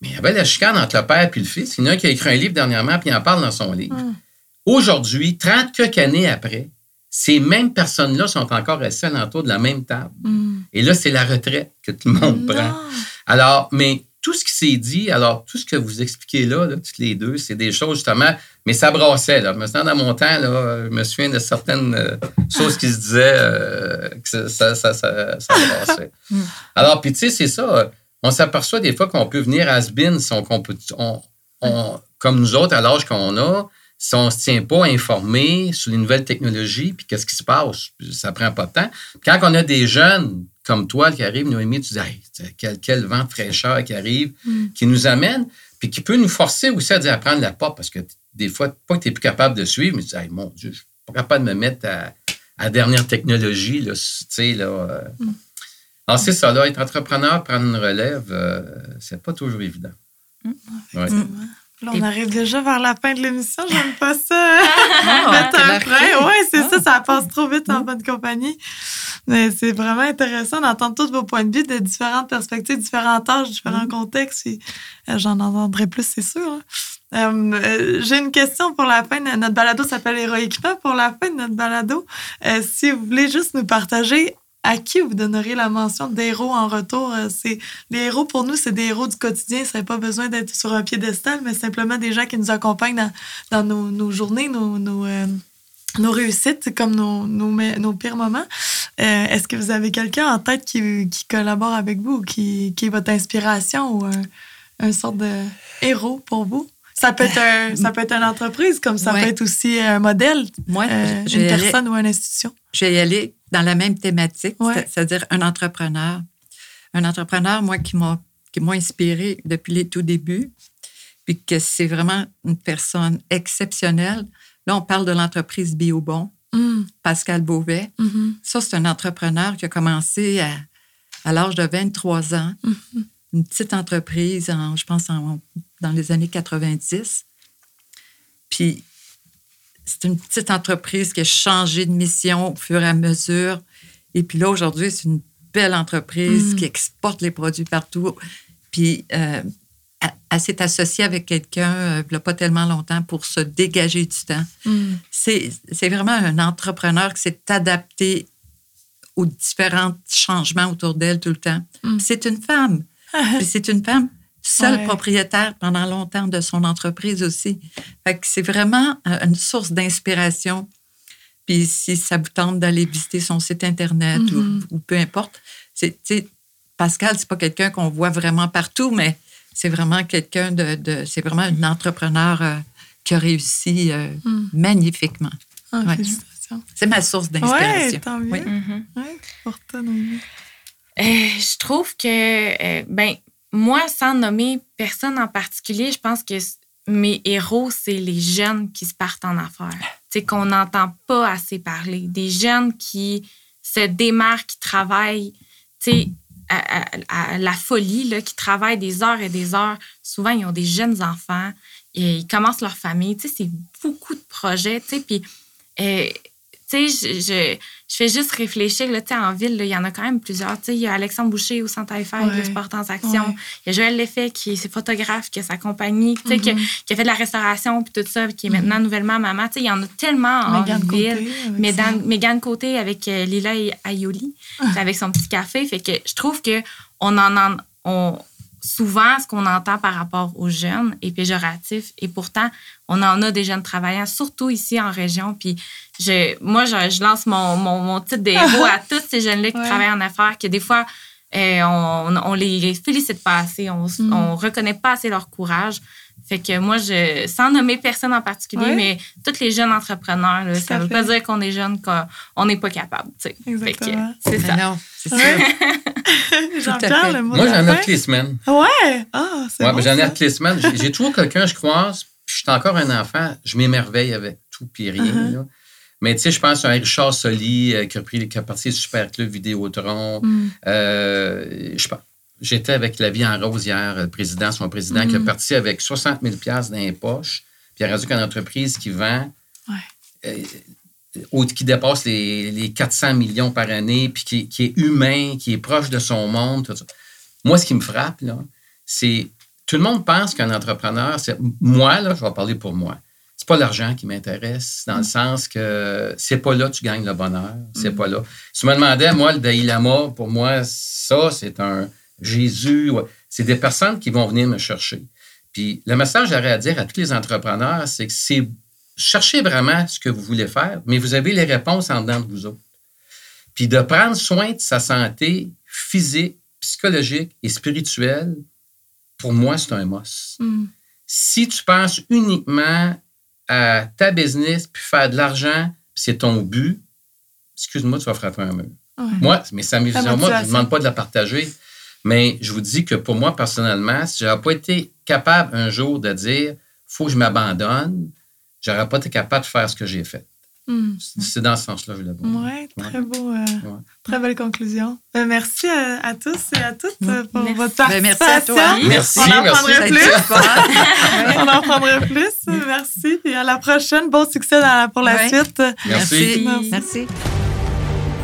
Mais il y avait la chicane entre le père et le fils. Il y en a un qui a écrit un livre dernièrement, puis il en parle dans son livre. Aujourd'hui, 30 quelques années après, ces mêmes personnes-là sont encore assises alentour de la même table. Et là, c'est la retraite que tout le monde prend. Alors, mais tout ce qui s'est dit, alors tout ce que vous expliquez là, là, toutes les deux, c'est des choses justement, mais ça brassait. Là. Maintenant, dans mon temps, là, je me souviens de certaines euh, choses qui se disaient euh, que ça, ça, ça, ça brassait. alors, puis tu sais, c'est ça. On s'aperçoit des fois qu'on peut venir à Sbin si on- comme nous autres, à l'âge qu'on a, si on ne se tient pas informé sur les nouvelles technologies, puis qu'est-ce qui se passe, ça prend pas de temps. Quand on a des jeunes comme toi qui arrivent, Noémie, tu dis, Hey, quel, quel vent de fraîcheur qui arrive, qui nous amène, puis qui peut nous forcer aussi à dire à prendre la porte, parce que des fois, pas que tu n'es plus capable de suivre, mais tu dis, Hey, mon Dieu, je suis pas capable de me mettre à, la dernière technologie, là, tu sais, là. euh. Alors, c'est ça, là, être entrepreneur, prendre une relève, euh, c'est pas toujours évident. Ouais. Là, on arrive déjà vers la fin de l'émission. J'aime pas ça. Ah, Mettre un frein. Oui, c'est Ah. ça. Ça passe trop vite en bonne compagnie. Mais c'est vraiment intéressant d'entendre tous vos points de vue de différentes perspectives, différents âges, différents contextes. Puis, euh, J'en entendrai plus, c'est sûr. hein. Euh, J'ai une question pour la fin. Notre balado s'appelle Héroïquement. Pour la fin de notre balado, euh, si vous voulez juste nous partager à qui vous donneriez la mention d'héros en retour, euh, c'est les héros pour nous, c'est des héros du quotidien. Ça n'a pas besoin d'être sur un piédestal, mais simplement des gens qui nous accompagnent dans, dans nos, nos journées, nos, nos, euh, nos réussites, comme nos, nos, pires moments. Euh, Est-ce que vous avez quelqu'un en tête qui, qui collabore avec vous, ou qui, qui est votre inspiration ou un, un sorte de héros pour vous? Ça peut être, un- ça peut être une entreprise, comme ça Ouais. peut être aussi un modèle, euh, je une aller- personne ou une institution. je vais y aller dans la même thématique, Ouais. c'est-à-dire un entrepreneur. Un entrepreneur, moi, qui m'a inspiré depuis les tout débuts, puis que c'est vraiment une personne exceptionnelle. Là, on parle de l'entreprise Biobon, Mm, Pascal Beauvais. mhm, Ça, c'est un entrepreneur qui a commencé à, à l'âge de 23 ans, mhm. une petite entreprise, en, je pense, en- dans les années 90. Puis, c'est une petite entreprise qui a changé de mission au fur et à mesure. Et puis là, aujourd'hui, c'est une belle entreprise Mm. qui exporte les produits partout. Puis, euh, elle, elle s'est associée avec quelqu'un, euh, il n'y a pas tellement longtemps, pour se dégager du temps. Mm. C'est vraiment un entrepreneur qui s'est adapté aux différents changements autour d'elle tout le temps. Mm. C'est une femme. C'est une femme Ouais. propriétaire pendant longtemps de son entreprise aussi. Fait que c'est vraiment euh, une source d'inspiration. Puis si ça vous tente d'aller visiter son site Internet ou- Mhm. ou, peu importe, c'est, Pascal, c'est pas quelqu'un qu'on voit vraiment partout, mais c'est vraiment quelqu'un de, de- c'est vraiment un entrepreneur euh, qui a réussi euh, Mm. magnifiquement. Ah, Ouais. C'est ma source Ouais, d'inspiration. tant mieux. Oui. Ouais, pour toi, Noémie. Euh, je trouve que, euh, ben, moi, sans nommer personne en particulier, je pense que mes héros, c'est les jeunes qui se partent en affaires. Sais, qu'on n'entend pas assez parler. Des jeunes qui se démarquent, qui travaillent, tu à, à- la folie, là, qui travaillent des heures et des heures. Souvent, ils ont des jeunes enfants, ils commencent leur famille. Tu sais, c'est beaucoup de projets, tu sais, puis... euh, tu sais, je, je, je fais juste réfléchir, là, tu sais, en ville, il y en a quand même plusieurs. Tu sais, il y a Alexandre Boucher au Centre Eiffel, Ouais. le Sport en Action. Ouais. Il y a Joël Leffet, qui est photographe, qui a sa compagnie, tu sais, qui, qui a fait de la restauration, puis tout ça, puis qui est maintenant nouvellement maman. Tu sais, il y en a tellement en Mégane ville. Côté, avec Mégane, Côté avec euh, Lila et Ayoli, Ah. avec son petit café. Fait que je trouve que on en, en- on, souvent, ce qu'on entend par rapport aux jeunes est péjoratif. Et pourtant, on en a des jeunes travaillants, surtout ici en région. Puis je, moi, je, je lance mon, mon, mon titre d'héros à tous ces jeunes-là qui Ouais. travaillent en affaires, que des fois, euh, on, on les félicite pas assez, on, Mm. on reconnaît pas assez leur courage. Fait que moi, je, sans nommer personne en particulier, Ouais. mais tous les jeunes entrepreneurs, là, ça à veut pas dire qu'on est jeune, qu'on n'est pas capable. Exactement. c'est Mais ça. non, c'est ça. Ouais. fait. Jean-Pierre, le mot Moi, j'en ai toutes les semaines. Ouais! Ah, c'est Ouais, bon, mais j'en ai toutes les semaines. J'ai j'ai toujours quelqu'un, je croise, puis je suis encore un enfant, je m'émerveille avec tout puis rien. Uh-huh. là. Mais tu sais, je pense à un Richard Soli euh, qui a pris qui a parti du Super Club Vidéotron. Mm. Euh, je pense- J'étais avec La Vie en Rose hier, le président, son président, qui Mm. a parti avec 60 000 dans les poches. Puis il a rendu qu'une entreprise qui vend, Ouais. euh, qui dépasse les, les 400 millions par année, puis qui, qui est humain, qui est proche de son monde. Tout ça. Moi, ce qui me frappe, là, c'est tout le monde pense qu'un entrepreneur, c'est moi, là, je vais parler pour moi. C'est pas l'argent qui m'intéresse, dans le sens que c'est pas là que tu gagnes le bonheur. C'est pas là. Si tu me demandais, moi, le Dalai Lama, pour moi, ça, c'est un Jésus. ouais. C'est des personnes qui vont venir me chercher. Puis le message que j'aurais à dire à tous les entrepreneurs, c'est que c'est cherchez vraiment ce que vous voulez faire, mais vous avez les réponses en dedans de vous autres. Puis de prendre soin de sa santé physique, psychologique et spirituelle, pour moi, c'est un must. Mm. Si tu penses uniquement à ta business puis faire de l'argent, puis c'est ton but, excuse-moi, tu vas frapper un mur. Ouais. Moi, mais ça vision. Moi, je ne demande pas de la partager. Mais je vous dis que pour moi, personnellement, si je n'aurais pas été capable un jour de dire faut que je m'abandonne, je n'aurais pas été capable de faire ce que j'ai fait. Mm. C'est dans ce sens-là, je vois. Ouais, très beau. euh, Ouais. Très belle conclusion. Euh, merci à, à tous et à toutes euh, pour Merci. votre Ben, merci participation. à toi. Merci, On en merci. prendrait plus. On en prendrait plus. Merci. Et à la prochaine. Bon succès dans la- pour la Ouais. suite. Merci. Merci. Merci.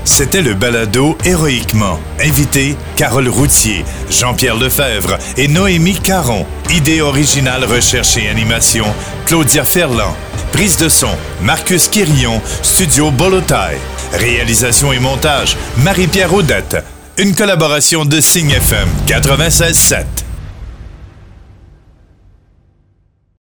C'était le balado Héroïquement. Invité Carole Routier, Jean-Pierre Lefebvre et Noémie Caron. Idée originale, recherche et animation, Claudia Ferland. Prise de son, Marcus Quirion, Studio Bolotaille. Réalisation et montage, Marie-Pierre Audette. Une collaboration de Signe FM 96.7.